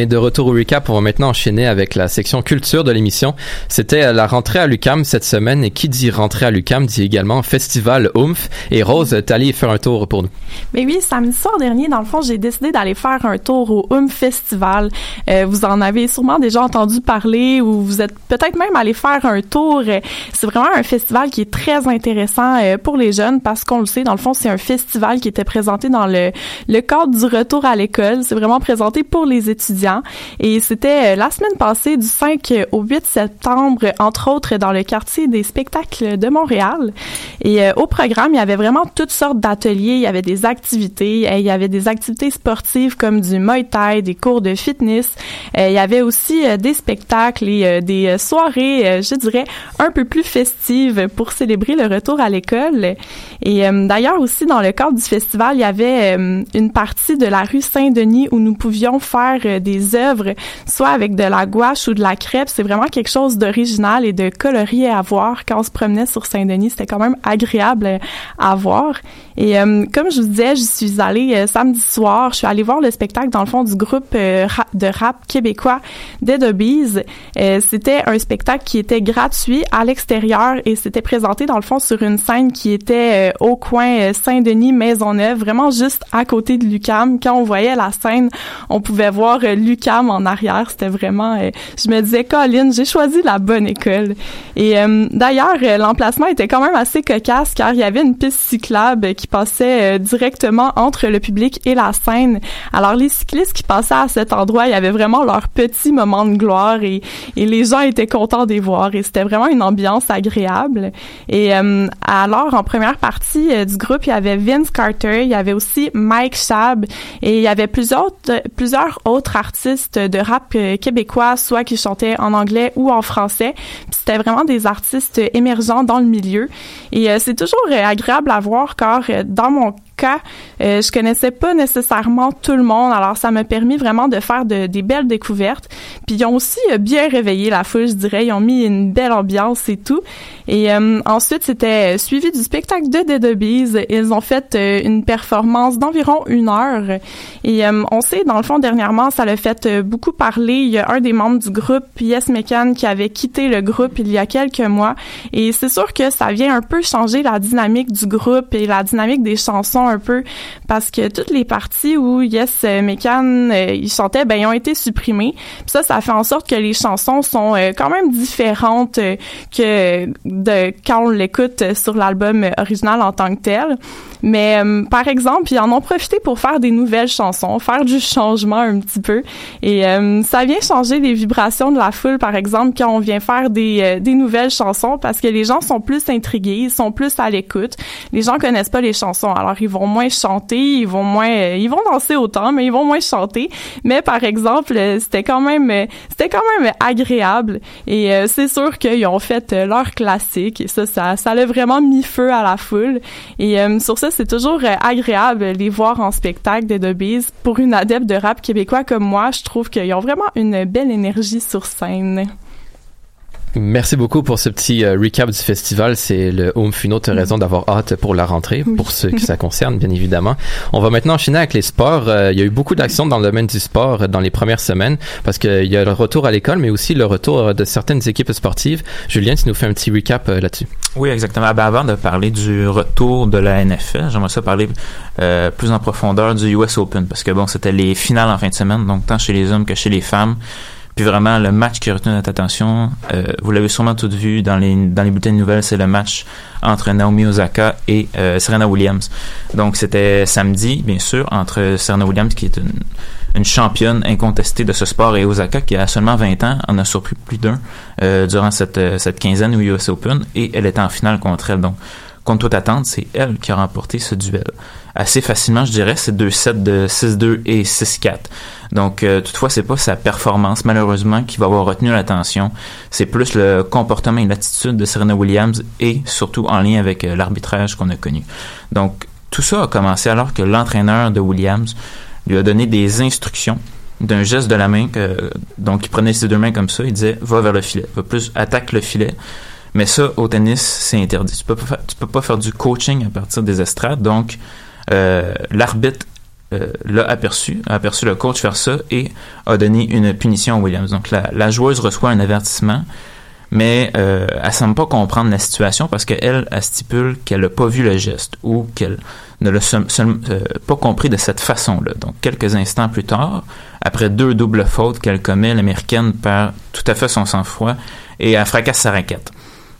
Est de retour au recap. On va maintenant enchaîner avec la section culture de l'émission. C'était la rentrée à l'UCAM cette semaine et qui dit rentrée à l'UCAM dit également festival Oomph. Et Rose, t'es allée faire un tour pour nous. Mais oui, samedi soir dernier, dans le fond, j'ai décidé d'aller faire un tour au Oomph Festival. Euh, vous en avez sûrement déjà entendu parler ou vous êtes peut-être même allé faire un tour. Euh, C'est vraiment un festival qui est très intéressant euh, pour les jeunes parce qu'on le sait, dans le fond, c'est un festival qui était présenté dans le, le cadre du retour à l'école. C'est vraiment présenté pour les étudiants Et c'était euh, la semaine passée, du 5 au 8 septembre, entre autres dans le quartier des spectacles de Montréal. Et euh, au programme, il y avait vraiment toutes sortes d'ateliers. Il y avait des activités. il y avait des activités sportives comme du Muay Thai, des cours de fitness. Euh, il y avait aussi des spectacles et des soirées, je dirais, un peu plus festives pour célébrer le retour à l'école. Et d'ailleurs aussi, dans le cadre du festival, il y avait une partie de la rue Saint-Denis où nous pouvions faire euh, œuvres, soit avec de la gouache ou de la crêpe. C'est vraiment quelque chose d'original et de colorié à voir. Quand on se promenait sur Saint-Denis, c'était quand même agréable euh, à voir. Et euh, comme je vous disais, je suis allée euh, samedi soir. Je suis allée voir le spectacle dans le fond du groupe de rap québécois Dead Obies. C'était un spectacle qui était gratuit à l'extérieur et c'était présenté dans le fond sur une scène qui était au coin Saint-Denis Maisonneuve, vraiment juste à côté de Lucam. Quand on voyait la scène, on pouvait voir euh, Lucam en arrière. C'était vraiment, euh, je me disais, Colin, j'ai choisi la bonne école. Et euh, d'ailleurs, euh, l'emplacement était quand même assez cocasse car il y avait une piste cyclable qui passait directement entre le public et la scène. Alors les cyclistes qui passaient à cet endroit, il y avait vraiment leur petit moment de gloire et, les gens étaient contents de les voir et c'était vraiment une ambiance agréable. Et alors en première partie du groupe, il y avait Vince Carter, il y avait aussi Mike Shab et il y avait plusieurs plusieurs autres artistes de rap euh, québécois, soit qui chantaient en anglais ou en français. C'était vraiment des artistes émergents dans le milieu. Et euh, c'est toujours euh, agréable à voir car dans mon cas, euh, je connaissais pas nécessairement tout le monde, alors ça m'a permis vraiment de faire de- des belles découvertes. Puis ils ont aussi euh, bien réveillé la foule, je dirais. Ils ont mis une belle ambiance et tout. Et euh, ensuite, c'était euh, suivi du spectacle de Dead Obies. Ils ont fait une performance d'environ une heure. Et on sait, dans le fond, dernièrement, ça l'a fait beaucoup parler. Il y a un des membres du groupe, Yes Mecan, qui avait quitté le groupe il y a quelques mois. Et c'est sûr que ça vient un peu changer la dynamique du groupe et la dynamique des chansons un peu, parce que toutes les parties où Yes euh, Mecan euh, il chantait, ben ils ont été supprimées. Ça, ça fait en sorte que les chansons sont euh, quand même différentes que de quand on l'écoute sur l'album original en tant que tel. Mais par exemple, ils en ont profité pour faire des nouvelles chansons, faire du changement un petit peu. Et ça vient changer les vibrations de la foule, par exemple, quand on vient faire des, des nouvelles chansons, parce que les gens sont plus intrigués, ils sont plus à l'écoute. Les gens connaissent pas les chansons, alors ils vont moins chanter, ils vont moins, ils vont danser autant, mais ils vont moins chanter. Mais par exemple, euh, c'était quand même, euh, c'était quand même agréable. Et euh, c'est sûr qu'ils ont fait leur classique, et ça, ça, ça l'a vraiment mis feu à la foule. Et sur ça, c'est toujours agréable les voir en spectacle des Dubbies. Pour une adepte de rap québécois comme moi, je trouve qu'ils ont vraiment une belle énergie sur scène. Merci beaucoup pour ce petit euh, recap du festival. C'est le Home Funo. Tu as raison d'avoir hâte pour la rentrée, pour ceux que ça concerne, bien évidemment. On va maintenant enchaîner avec les sports. Euh, il y a eu beaucoup d'actions dans le domaine du sport euh, dans les premières semaines parce qu'il y a le retour à l'école, mais aussi le retour euh, de certaines équipes sportives. Julien, tu nous fais un petit recap euh, là-dessus. Oui, exactement. Ben, avant de parler du retour de la NFL, j'aimerais ça parler euh, plus en profondeur du US Open parce que bon, c'était les finales en fin de semaine, donc tant chez les hommes que chez les femmes. Vraiment, le match qui a retenu notre attention, euh, vous l'avez sûrement tout vu dans les, dans les bulletins de nouvelles, c'est le match entre Naomi Osaka et euh, Serena Williams. Donc c'était samedi, bien sûr, entre Serena Williams, qui est une, championne incontestée de ce sport, et Osaka, qui a seulement 20 ans, en a surpris plus d'un euh, durant cette, cette quinzaine au US Open, et elle était en finale contre elle. Donc, contre toute attente, c'est elle qui a remporté ce duel. Assez facilement, je dirais, c'est deux sets de 6-2 et 6-4. Donc, euh, toutefois, c'est pas sa performance, malheureusement, qui va avoir retenu l'attention. C'est plus le comportement et l'attitude de Serena Williams et surtout en lien avec euh, l'arbitrage qu'on a connu. Donc, tout ça a commencé alors que l'entraîneur de Williams lui a donné des instructions d'un geste de la main, que, donc il prenait ses deux mains comme ça, il disait va vers le filet, va plus attaque le filet. Mais ça, au tennis, c'est interdit. Tu peux pas faire, tu peux pas faire du coaching à partir des estrades. Donc, euh, l'arbitre euh, l'a aperçu, a aperçu le coach faire ça et a donné une punition à Williams. Donc la, la joueuse reçoit un avertissement, mais euh, elle semble pas comprendre la situation parce qu'elle elle stipule qu'elle n'a pas vu le geste ou qu'elle ne l'a euh, pas compris de cette façon-là. Donc quelques instants plus tard, après deux doubles fautes qu'elle commet, l'américaine perd tout à fait son sang-froid et elle fracasse sa raquette.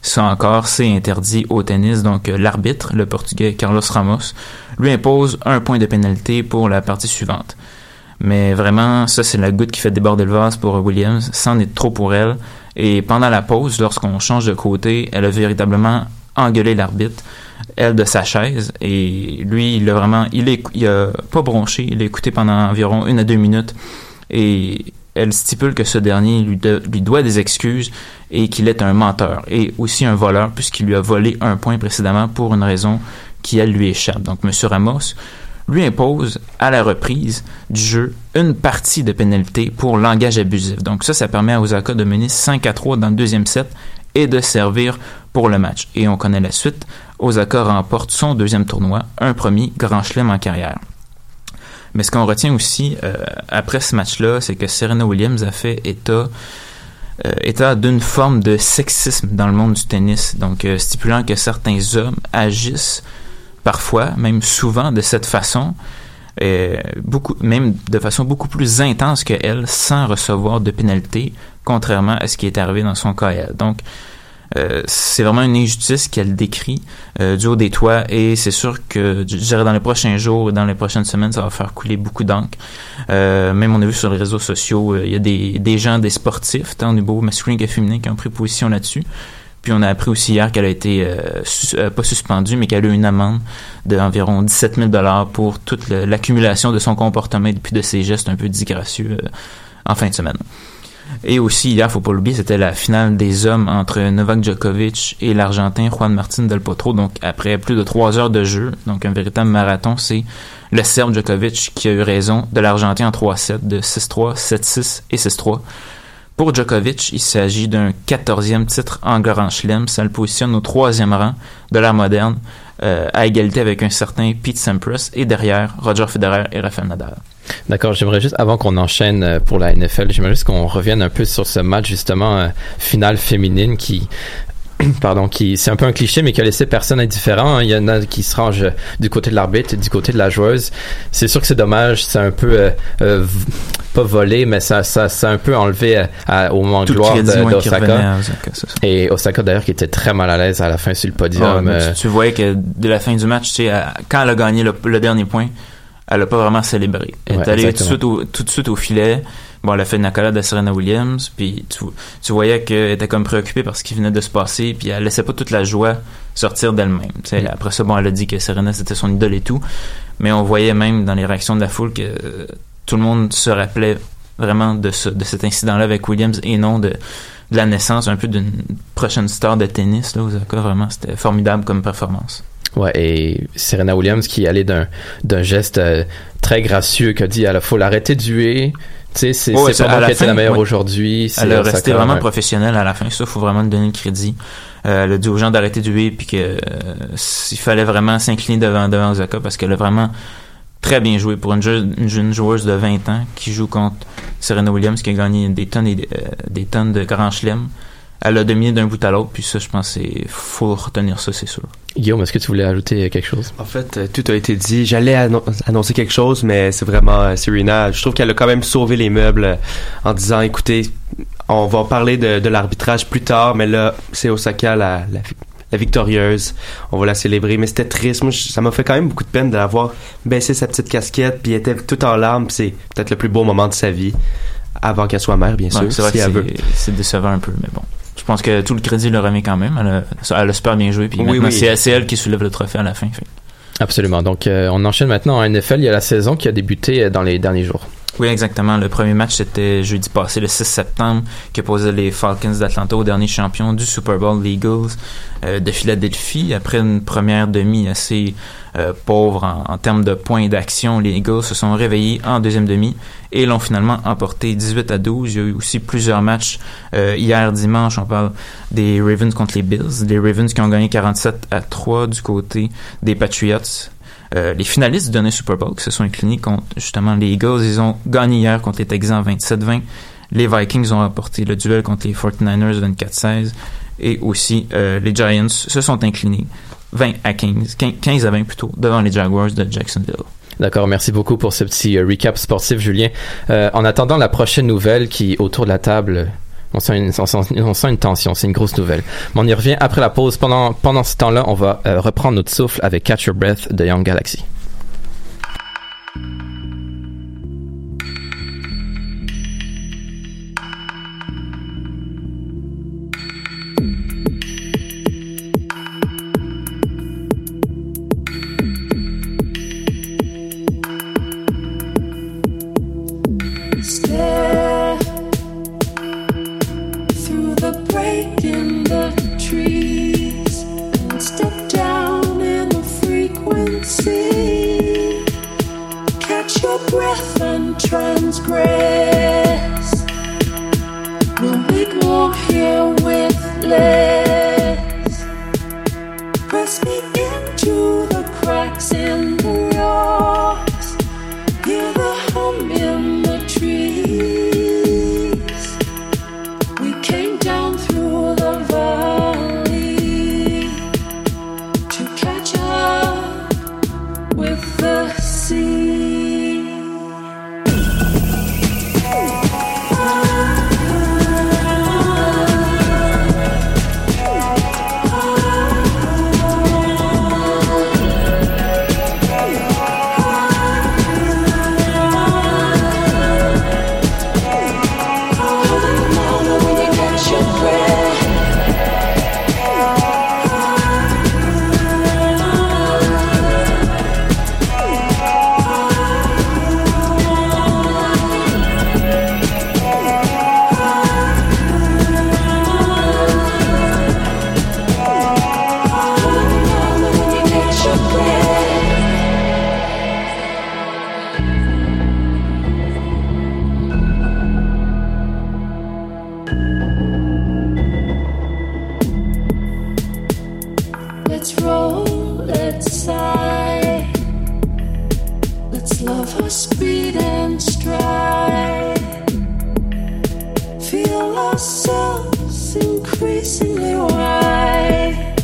Ça encore, c'est interdit au tennis. Donc, euh, l'arbitre, le portugais Carlos Ramos, lui impose un point de pénalité pour la partie suivante. Mais vraiment, ça, c'est la goutte qui fait déborder le vase pour Williams. C'en est trop pour elle. Et pendant la pause, lorsqu'on change de côté, elle a véritablement engueulé l'arbitre, elle de sa chaise. Et lui, il a vraiment, il, est, il a pas bronché, il a écouté pendant environ une à deux minutes. Et elle stipule que ce dernier lui, doit des excuses et qu'il est un menteur et aussi un voleur puisqu'il lui a volé un point précédemment pour une raison qui, elle, lui échappe. Donc, M. Ramos lui impose à la reprise du jeu une partie de pénalité pour langage abusif. Donc ça, ça permet à Osaka de mener 5 à 3 dans le deuxième set et de servir pour le match. Et on connaît la suite. Osaka remporte son deuxième tournoi, un premier grand chelem en carrière. Mais ce qu'on retient aussi euh, après ce match-là, c'est que Serena Williams a fait état état d'une forme de sexisme dans le monde du tennis, donc euh, stipulant que certains hommes agissent parfois, même souvent, de cette façon, euh, beaucoup, même de façon beaucoup plus intense que elle, sans recevoir de pénalité, contrairement à ce qui est arrivé dans son cas elle. Donc, euh, c'est vraiment une injustice qu'elle décrit euh, du haut des toits et c'est sûr que je dirais dans les prochains jours et dans les prochaines semaines ça va faire couler beaucoup d'encre euh, même on a vu sur les réseaux sociaux euh, il y a des, des gens des sportifs tant au niveau masculin que féminin qui ont pris position là-dessus puis on a appris aussi hier qu'elle a été euh, pas suspendue mais qu'elle a eu une amende d'environ 17 000 dollars pour toute l'accumulation de son comportement et puis de ses gestes un peu disgracieux en fin de semaine. Et aussi, hier, faut pas l'oublier, c'était la finale des hommes entre Novak Djokovic et l'Argentin Juan Martín del Potro. Donc, après plus de trois heures de jeu, donc un véritable marathon, c'est le Serbe Djokovic qui a eu raison de l'Argentin en 3-7, de 6-3, 7-6 et 6-3. Pour Djokovic, il s'agit d'un 14e titre en Grand Chelem. Ça le positionne au troisième rang de l'ère moderne, euh, à égalité avec un certain Pete Sampras et derrière Roger Federer et Rafael Nadal. D'accord, j'aimerais juste, avant qu'on enchaîne euh, pour la NFL, j'aimerais juste qu'on revienne un peu sur ce match, justement, euh, finale féminine qui, pardon, qui, c'est un peu un cliché, mais qui a laissé personne indifférent. hein. Il y en a qui se rangent euh, du côté de l'arbitre, du côté de la joueuse. C'est sûr que c'est dommage, c'est un peu, euh, euh, pas volé, mais ça, ça, ça a un peu enlevé euh, à- au moment de gloire d'Osaka. Et Osaka, d'ailleurs, qui était très mal à l'aise à la fin sur le podium. Tu, tu voyais que de la fin du match, tu sais, quand elle a gagné le, le dernier point, elle a pas vraiment célébré. Elle Ouais, est allée tout de, exactement. suite au, tout de suite au filet. Bon, elle a fait une accolade à Serena Williams, puis tu, tu voyais qu'elle était comme préoccupée par ce qui venait de se passer, puis elle laissait pas toute la joie sortir d'elle-même. Tu sais, Mm. Après ça, bon, elle a dit que Serena c'était son idole et tout, mais on voyait même dans les réactions de la foule que euh, tout le monde se rappelait vraiment de, ce, de cet incident-là avec Williams et non de, de la naissance un peu d'une prochaine star de tennis. Là, Osaka, vraiment, c'était formidable comme performance. Ouais, et Serena Williams qui allait d'un d'un geste euh, très gracieux qui a dit il faut l'arrêter de huer. Tu sais, c'est Ouais, pas moi la qui étais la meilleure ouais. aujourd'hui. Elle a resté vraiment ouais. professionnelle à la fin. Ça, faut vraiment lui donner le crédit. Euh, elle a dit aux gens d'arrêter de huer puis que euh, il fallait vraiment s'incliner devant, devant Osaka parce qu'elle a vraiment très bien joué pour une, jeune- une joueuse de 20 ans qui joue contre Serena Williams qui a gagné des tonnes et des, euh, des tonnes de grands chelems. Elle a dominé d'un bout à l'autre puis ça, je pense, c'est faut retenir ça, c'est sûr. Guillaume, est-ce que tu voulais ajouter quelque chose? En fait, euh, tout a été dit. J'allais annon- annoncer quelque chose, mais c'est vraiment euh, Serena. Je trouve qu'elle a quand même sauvé les meubles euh, en disant, écoutez, on va parler de, de l'arbitrage plus tard, mais là, c'est Osaka la, la, la victorieuse. On va la célébrer. Mais c'était triste. Moi, je- ça m'a fait quand même beaucoup de peine de la voir baisser sa petite casquette, puis elle était tout en larmes. C'est peut-être le plus beau moment de sa vie, avant qu'elle soit mère, bien Ouais, sûr, vrai si elle veut. c'est décevant un peu, mais bon. Je pense que tout le crédit le remet quand même. Elle a, elle a super bien joué. Puis Oui, oui. c'est elle qui soulève le trophée à la fin. Fait. Absolument. Donc, euh, on enchaîne maintenant en NFL. Il y a la saison qui a débuté euh, dans les derniers jours. Oui, exactement. Le premier match, c'était jeudi passé, le 6 septembre, qui opposait les Falcons d'Atlanta au dernier champion du Super Bowl, les Eagles euh, de Philadelphie. Après une première demi assez euh, pauvre en, en termes de points d'action, les Eagles se sont réveillés en deuxième demi et l'ont finalement emporté 18 à 12. Il y a eu aussi plusieurs matchs euh, hier dimanche. On parle des Ravens contre les Bills. Les Ravens qui ont gagné 47 à 3 du côté des Patriots. Euh, les finalistes du dernier Super Bowl qui se sont inclinés contre justement les Eagles, ils ont gagné hier contre les Texans 27-20. Les Vikings ont remporté le duel contre les 49ers 24-16 et aussi euh, les Giants se sont inclinés 20 à 15, 15 à 20 plutôt devant les Jaguars de Jacksonville. D'accord, merci beaucoup pour ce petit euh, recap sportif, Julien. Euh, en attendant la prochaine nouvelle qui, autour de la table, on sent une, on sent, une tension, c'est une grosse nouvelle. Mais on y revient après la pause. Pendant, pendant ce temps-là, on va euh, reprendre notre souffle avec Catch Your Breath de Young Galaxy. Let's roll, let's sigh. Let's love our speed and stride. Feel ourselves increasingly wide.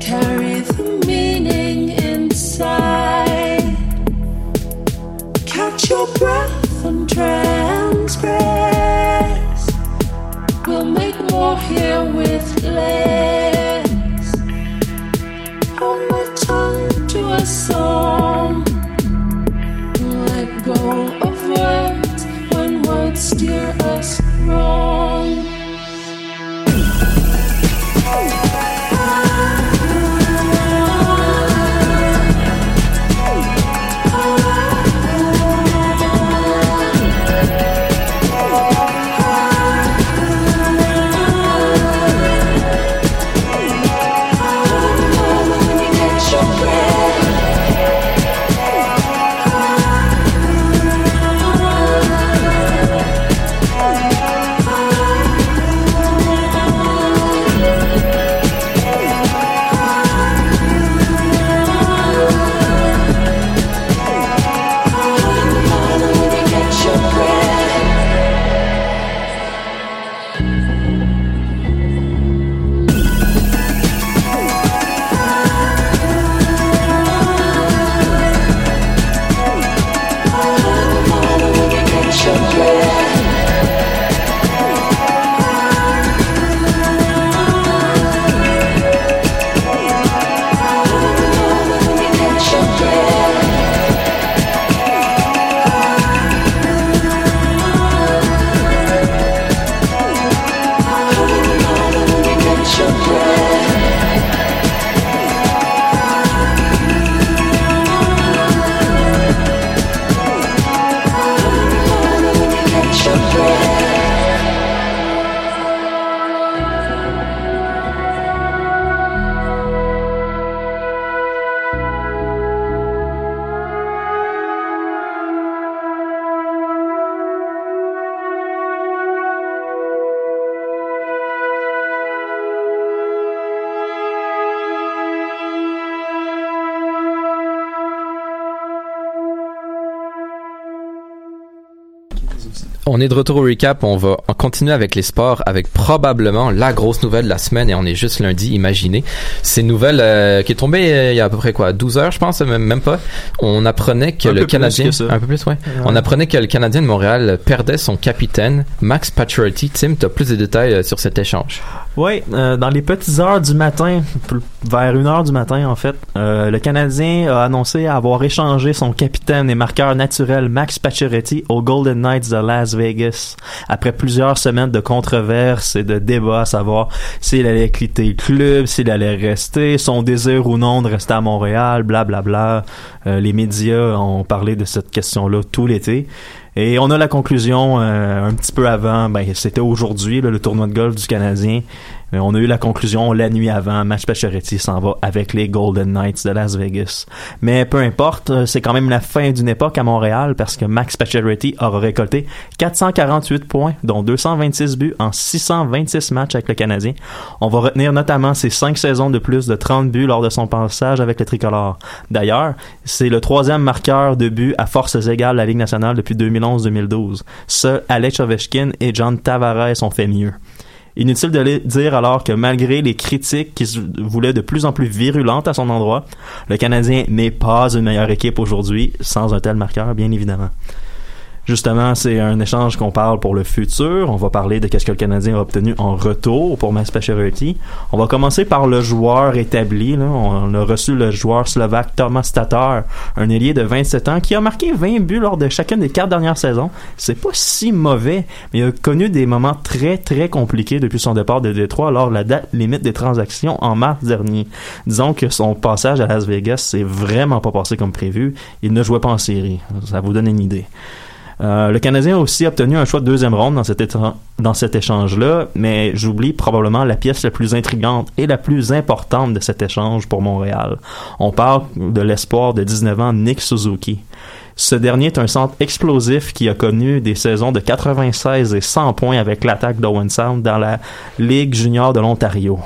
Carry the meaning inside. Catch your breath and transgress. On est de retour au recap. On va en continuer avec les sports, avec probablement la grosse nouvelle de la semaine. Et on est juste lundi, imaginez. C'est une nouvelle euh, qui est tombée euh, il y a à peu près quoi, 12 heures, je pense, même, même pas. On apprenait que Un le Canadien, que un peu plus, ouais. On apprenait que le Canadien de Montréal perdait son capitaine, Max Pacioretty. Tim, tu as plus de détails euh, sur cet échange. Oui, dans les petites heures du matin, vers une heure du matin en fait, le Canadien a annoncé avoir échangé son capitaine et marqueur naturel Max Pacioretty aux Golden Knights de Las Vegas. Après plusieurs semaines de controverses et de débats à savoir s'il allait quitter le club, s'il allait rester, son désir ou non de rester à Montréal, blablabla. Euh, les médias ont parlé de cette question-là tout l'été. Et on a la conclusion euh, un petit peu avant, ben c'était aujourd'hui le tournoi de golf du Canadien. Euh, on a eu la conclusion la nuit avant, Max Pacioretty s'en va avec les Golden Knights de Las Vegas. Mais peu importe, euh, c'est quand même la fin d'une époque à Montréal parce que Max Pacioretty aura récolté 448 points, dont 226 buts en 626 matchs avec le Canadien. On va retenir notamment ses cinq saisons de plus de 30 buts lors de son passage avec le tricolore. D'ailleurs, c'est le troisième marqueur de buts à forces égales de la Ligue nationale depuis 2011-2012. Seuls Alex Ovechkin et John Tavares ont fait mieux. Inutile de dire alors que malgré les critiques qui se voulaient de plus en plus virulentes à son endroit, le Canadien n'est pas une meilleure équipe aujourd'hui sans un tel marqueur, bien évidemment. Justement, c'est un échange qu'on parle pour le futur. On va parler de qu'est-ce que le Canadien a obtenu en retour pour Max Pacioretty. On va commencer par le joueur établi. On a reçu le joueur slovaque Thomas Tatar, un ailier de 27 ans qui a marqué 20 buts lors de chacune des quatre dernières saisons. C'est pas si mauvais, mais il a connu des moments très très compliqués depuis son départ de Détroit lors de la date limite des transactions en mars dernier. Disons que son passage à Las Vegas s'est vraiment pas passé comme prévu. Il ne jouait pas en série. Ça vous donne une idée. Euh, le Canadien a aussi obtenu un choix de deuxième ronde dans cet, dans cet échange-là, mais j'oublie probablement la pièce la plus intrigante et la plus importante de cet échange pour Montréal. On parle de l'espoir de 19 ans Nick Suzuki. Ce dernier est un centre explosif qui a connu des saisons de 96 et 100 points avec l'attaque d'Owen Sound dans la Ligue junior de l'Ontario.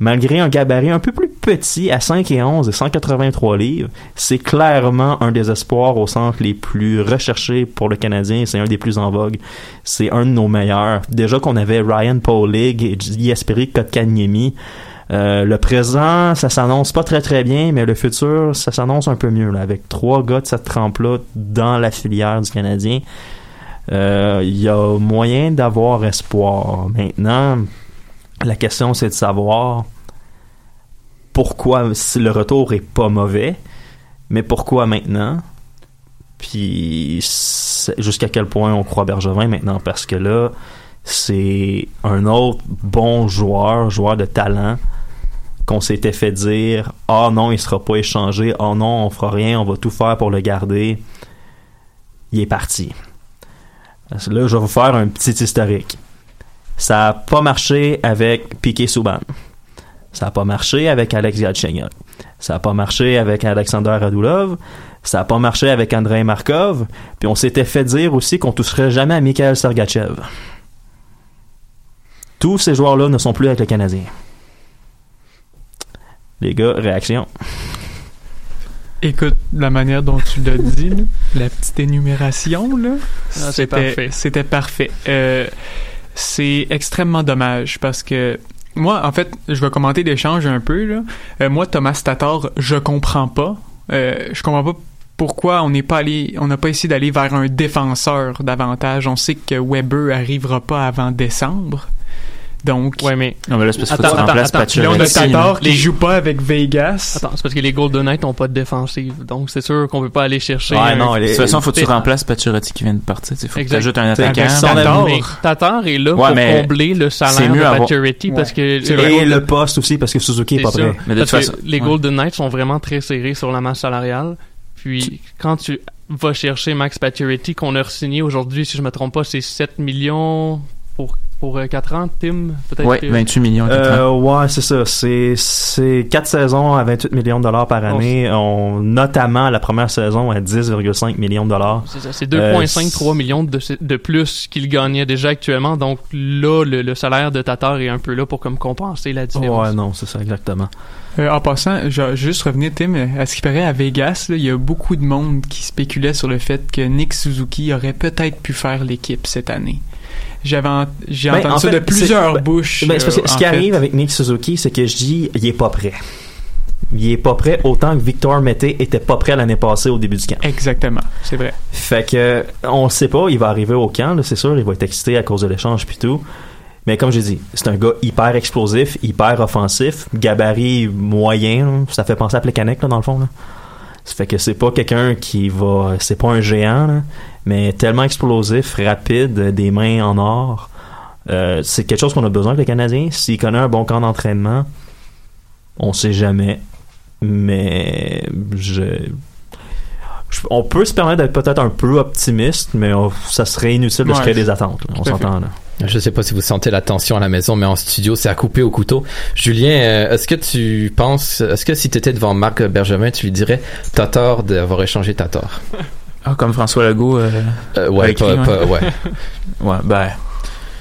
Malgré un gabarit un peu plus petit à 5 et 11 et 183 livres, c'est clairement un des espoirs au centre les plus recherchés pour le Canadien. C'est un des plus en vogue. C'est un de nos meilleurs. Déjà qu'on avait Ryan Paulig et Jesperi Kotkaniemi. Euh, le présent, ça s'annonce pas très très bien, mais le futur, ça s'annonce un peu mieux. Avec trois gars de cette trempe-là dans la filière du Canadien, euh, il y a moyen d'avoir espoir. Maintenant, la question, c'est de savoir pourquoi si le retour est pas mauvais, mais pourquoi maintenant? Puis jusqu'à quel point on croit Bergevin maintenant? Parce que là, c'est un autre bon joueur, joueur de talent, qu'on s'était fait dire Ah non, il sera pas échangé, ah non, on fera rien, on va tout faire pour le garder. Il est parti. Là, je vais vous faire un petit historique. Ça n'a pas marché avec Piquet Souban. Ça n'a pas marché avec Alex Galchenyuk. Ça n'a pas marché avec Alexander Radulov. Ça n'a pas marché avec Andrei Markov. Puis on s'était fait dire aussi qu'on toucherait jamais à Mikhail Sergachev. Tous ces joueurs-là ne sont plus avec le Canadien. Les gars, réaction. Écoute, la manière dont tu l'as dit, là, la petite énumération, là, Ah, c'était- parfait. C'était parfait. Euh, c'est extrêmement dommage parce que moi, en fait, je vais commenter l'échange un peu. Là. Euh, moi, Thomas Tatar, je comprends pas. Euh, je comprends pas pourquoi on n'est pas allé, on n'a pas essayé d'aller vers un défenseur davantage. On sait que Weber arrivera pas avant décembre. Donc, Ouais, mais. Non, mais là, c'est parce que Attends, tu attends, remplaces attends. là, on a. Tatar qui Les- joue pas avec Vegas. Attends, c'est parce que les Golden Knights n'ont pas de défensive. Donc, c'est sûr qu'on peut pas aller chercher. Ouais, non, De les- toute façon, faut que tu remplaces Pacioretty qui vient de partir. Il faut que tu Exact. ajoutes un attaquant. Tatar. Tatar est là Ouais, pour combler le salaire de avoir- Pacioretty parce que. Et le poste aussi, parce que Suzuki est pas prêt. Mais de toute façon, les. Golden Knights sont vraiment très serrés sur la masse salariale. Puis quand tu vas chercher Max Pacioretty qu'on a signé aujourd'hui, si je me trompe pas, c'est 7 millions pour, pour 4 ans, Tim, peut-être Ouais, que- 28 millions. Euh, ouais, c'est ça. C'est, c'est 4 saisons à 28 millions de dollars par année. On, notamment la première saison à 10,5 millions de dollars. C'est ça, c'est Euh, 2,5-3 millions de, de plus qu'il gagnait déjà actuellement. Donc là, le, le salaire de Tatar est un peu là pour comme compenser la différence. Ouais, non, c'est ça, exactement. Euh, en passant, je vais juste revenir, Tim, à ce qui paraît à Vegas, là, il y a beaucoup de monde qui spéculait sur le fait que Nick Suzuki aurait peut-être pu faire l'équipe cette année. J'avais j'ai Ben, entendu en ça de plusieurs c'est- bouches. Ben, c'est parce que euh, ce qui fait. arrive avec Nick Suzuki, c'est que je dis, il est pas prêt. Il est pas prêt autant que Victor Mété était pas prêt l'année passée au début du camp. Exactement, c'est vrai. Fait que on sait pas, il va arriver au camp, là, c'est sûr, il va être excité à cause de l'échange puis tout. Mais comme j'ai dit, c'est un gars hyper explosif, hyper offensif, gabarit moyen, là. ça fait penser à Plekanec là dans le fond là. Ça fait que c'est pas quelqu'un qui va, c'est pas un géant là, mais tellement explosif, rapide, des mains en or. Euh, c'est quelque chose qu'on a besoin avec le Canadien. S'il connaît un bon camp d'entraînement, on sait jamais. Mais je, je- on peut se permettre d'être peut-être un peu optimiste, mais on- ça serait inutile de se créer des attentes. là. On s'entend là. Je sais pas si vous sentez la tension à la maison, mais en studio, c'est à couper au couteau. Julien, euh, est-ce que tu penses, est-ce que si tu étais devant Marc Bergevin, tu lui dirais, t'as tort d'avoir échangé ta tort? Ah, comme François Legault. Euh, Euh, ouais, écrit, pas- pas- ouais. ouais, ben.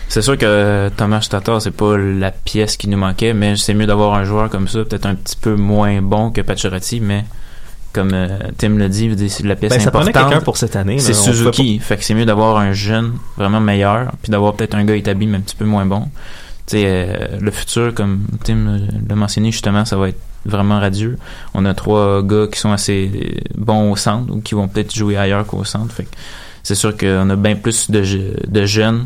C'est sûr que Thomas Tatar, c'est pas la pièce qui nous manquait, mais c'est mieux d'avoir un joueur comme ça, peut-être un petit peu moins bon que Pacioretty, mais comme euh, Tim l'a dit, c'est la pièce Ben, ça prenait importante. quelqu'un pour cette année, C'est Suzuki, fait que c'est mieux d'avoir un jeune vraiment meilleur, puis d'avoir peut-être un gars établi mais un petit peu moins bon. Tu sais, euh, le futur, comme Tim l'a mentionné justement, ça va être vraiment radieux. On a trois gars qui sont assez bons au centre ou qui vont peut-être jouer ailleurs qu'au centre. Fait c'est sûr qu'on a bien plus de, de jeunes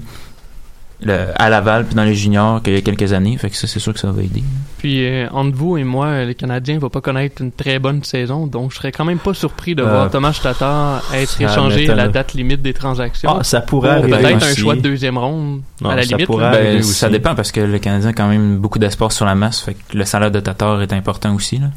le- à Laval puis dans les juniors qu'il y a quelques années. Fait que ça, c'est sûr que ça va aider. Puis euh, entre vous et moi, euh, le Canadien va pas connaître une très bonne saison, donc je serais quand même pas surpris de Euh, voir Thomas Tatar être ça échangé à la date limite des transactions. Ah, ça pourrait Pour arriver Peut-être un choix de deuxième ronde à la limite. là. Ben, ça dépend parce que le Canadien a quand même beaucoup d'espoir sur la masse. Fait que le salaire de Tatar est important aussi. là.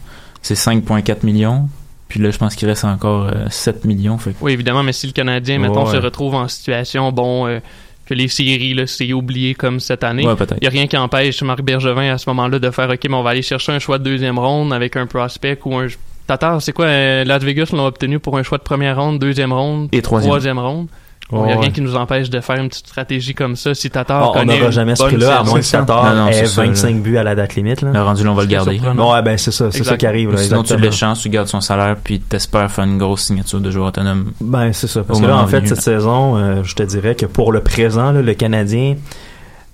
C'est 5,4 millions. Puis là, je pense qu'il reste encore euh, 7 millions. Fait que- Oui, évidemment, mais si le Canadien, mettons, Ouais. se retrouve en situation, bon, euh, que les séries, là, c'est oublié comme cette année, Ouais, peut-être. il n'y a rien qui empêche Marc Bergevin à ce moment-là de faire, OK, mais on va aller chercher un choix de deuxième ronde avec un prospect ou un... Tatar, c'est quoi, euh, Las Vegas l'ont obtenu pour un choix de première ronde, deuxième ronde, Et troisième. ronde? Il n'y a rien qui nous empêche de faire une petite stratégie comme ça si Tatar on n'aura jamais ce prix-là, à moins que Tatar ait c'est ça, 25 là. buts à la date limite. Là. Le rendu là, on va le garder. Ouais, ben c'est ça, c'est ça qui arrive. Là, Sinon, tu l'échanges, tu gardes son salaire, puis t'espères faire une grosse signature de joueur autonome. Ben, c'est ça. Parce que là, en fait, venu, cette là. saison, euh, je te dirais que pour le présent, là, le Canadien,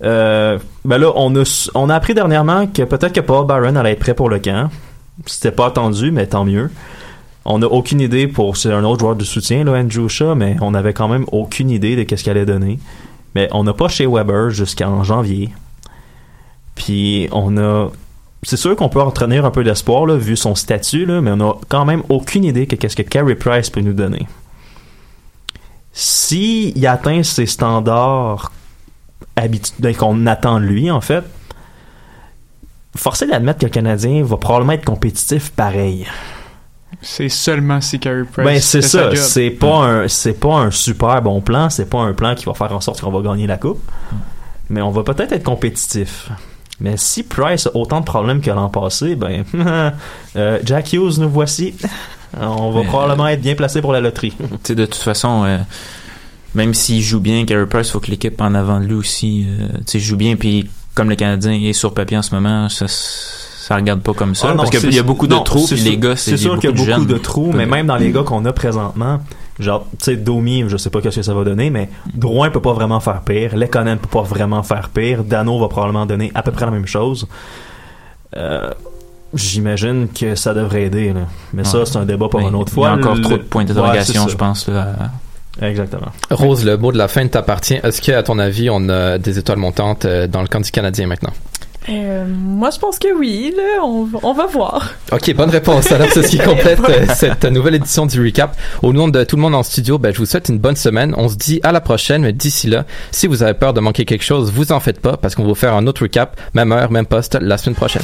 euh, ben là, on a, on a appris dernièrement que peut-être que Paul Byron allait être prêt pour le camp. C'était pas attendu, mais tant mieux. On n'a aucune idée pour, c'est un autre joueur de soutien, là, Andrew Shaw, mais on avait quand même aucune idée de qu'est-ce qu'il allait donner. Mais on n'a pas chez Weber jusqu'en janvier. Puis on a, c'est sûr qu'on peut entretenir un peu d'espoir, vu son statut, là, mais on a quand même aucune idée que qu'est-ce que Carey Price peut nous donner. S'il atteint ses standards ben, qu'on attend de lui, en fait, forcé d'admettre que le Canadien va probablement être compétitif pareil. C'est seulement si Carey Price. Ben c'est ça, c'est pas un c'est pas un super bon plan, c'est pas un plan qui va faire en sorte qu'on va gagner la coupe. Mais on va peut-être être compétitif. Mais si Price a autant de problèmes que l'an passé, ben euh, Jack Hughes nous voici. On va Mais, probablement être bien placé pour la loterie. Tu sais, de toute façon, euh, même s'il joue bien, Carey Price, faut que l'équipe en avant de lui aussi, euh, tu sais, joue bien. Puis comme le Canadien est sur papier en ce moment, ça, ça regarde pas comme ça. Ah non, parce qu'il y a beaucoup de non, trous, c'est puis sûr- les gars, c'est sûr qu'il y a beaucoup de trous, mais même dans les gars qu'on a présentement, genre, tu sais, Domi, je sais pas ce que ça va donner, mais Drouin peut pas vraiment faire pire, Lekonen peut pas vraiment faire pire, Dano va probablement donner à peu près la même chose. Euh, J'imagine que ça devrait aider, là. Mais ça, Ouais. c'est un débat pour Mais une autre il y a fois. encore Le- trop de points Ouais, d'interrogation, c'est je pense. Là, Exactement. Rose, le mot de la fin t'appartient. Est-ce qu'à ton avis, on a des étoiles montantes euh, dans le camp du Canadien maintenant? Euh, moi, je pense que oui, là, on, va- on va voir. Ok, bonne réponse. Alors, c'est ce qui complète euh, cette nouvelle édition du Recap. Au nom de tout le monde en studio, ben, je vous souhaite une bonne semaine. On se dit à la prochaine, mais d'ici là, si vous avez peur de manquer quelque chose, vous en faites pas, parce qu'on va vous faire un autre recap, même heure, même poste, la semaine prochaine.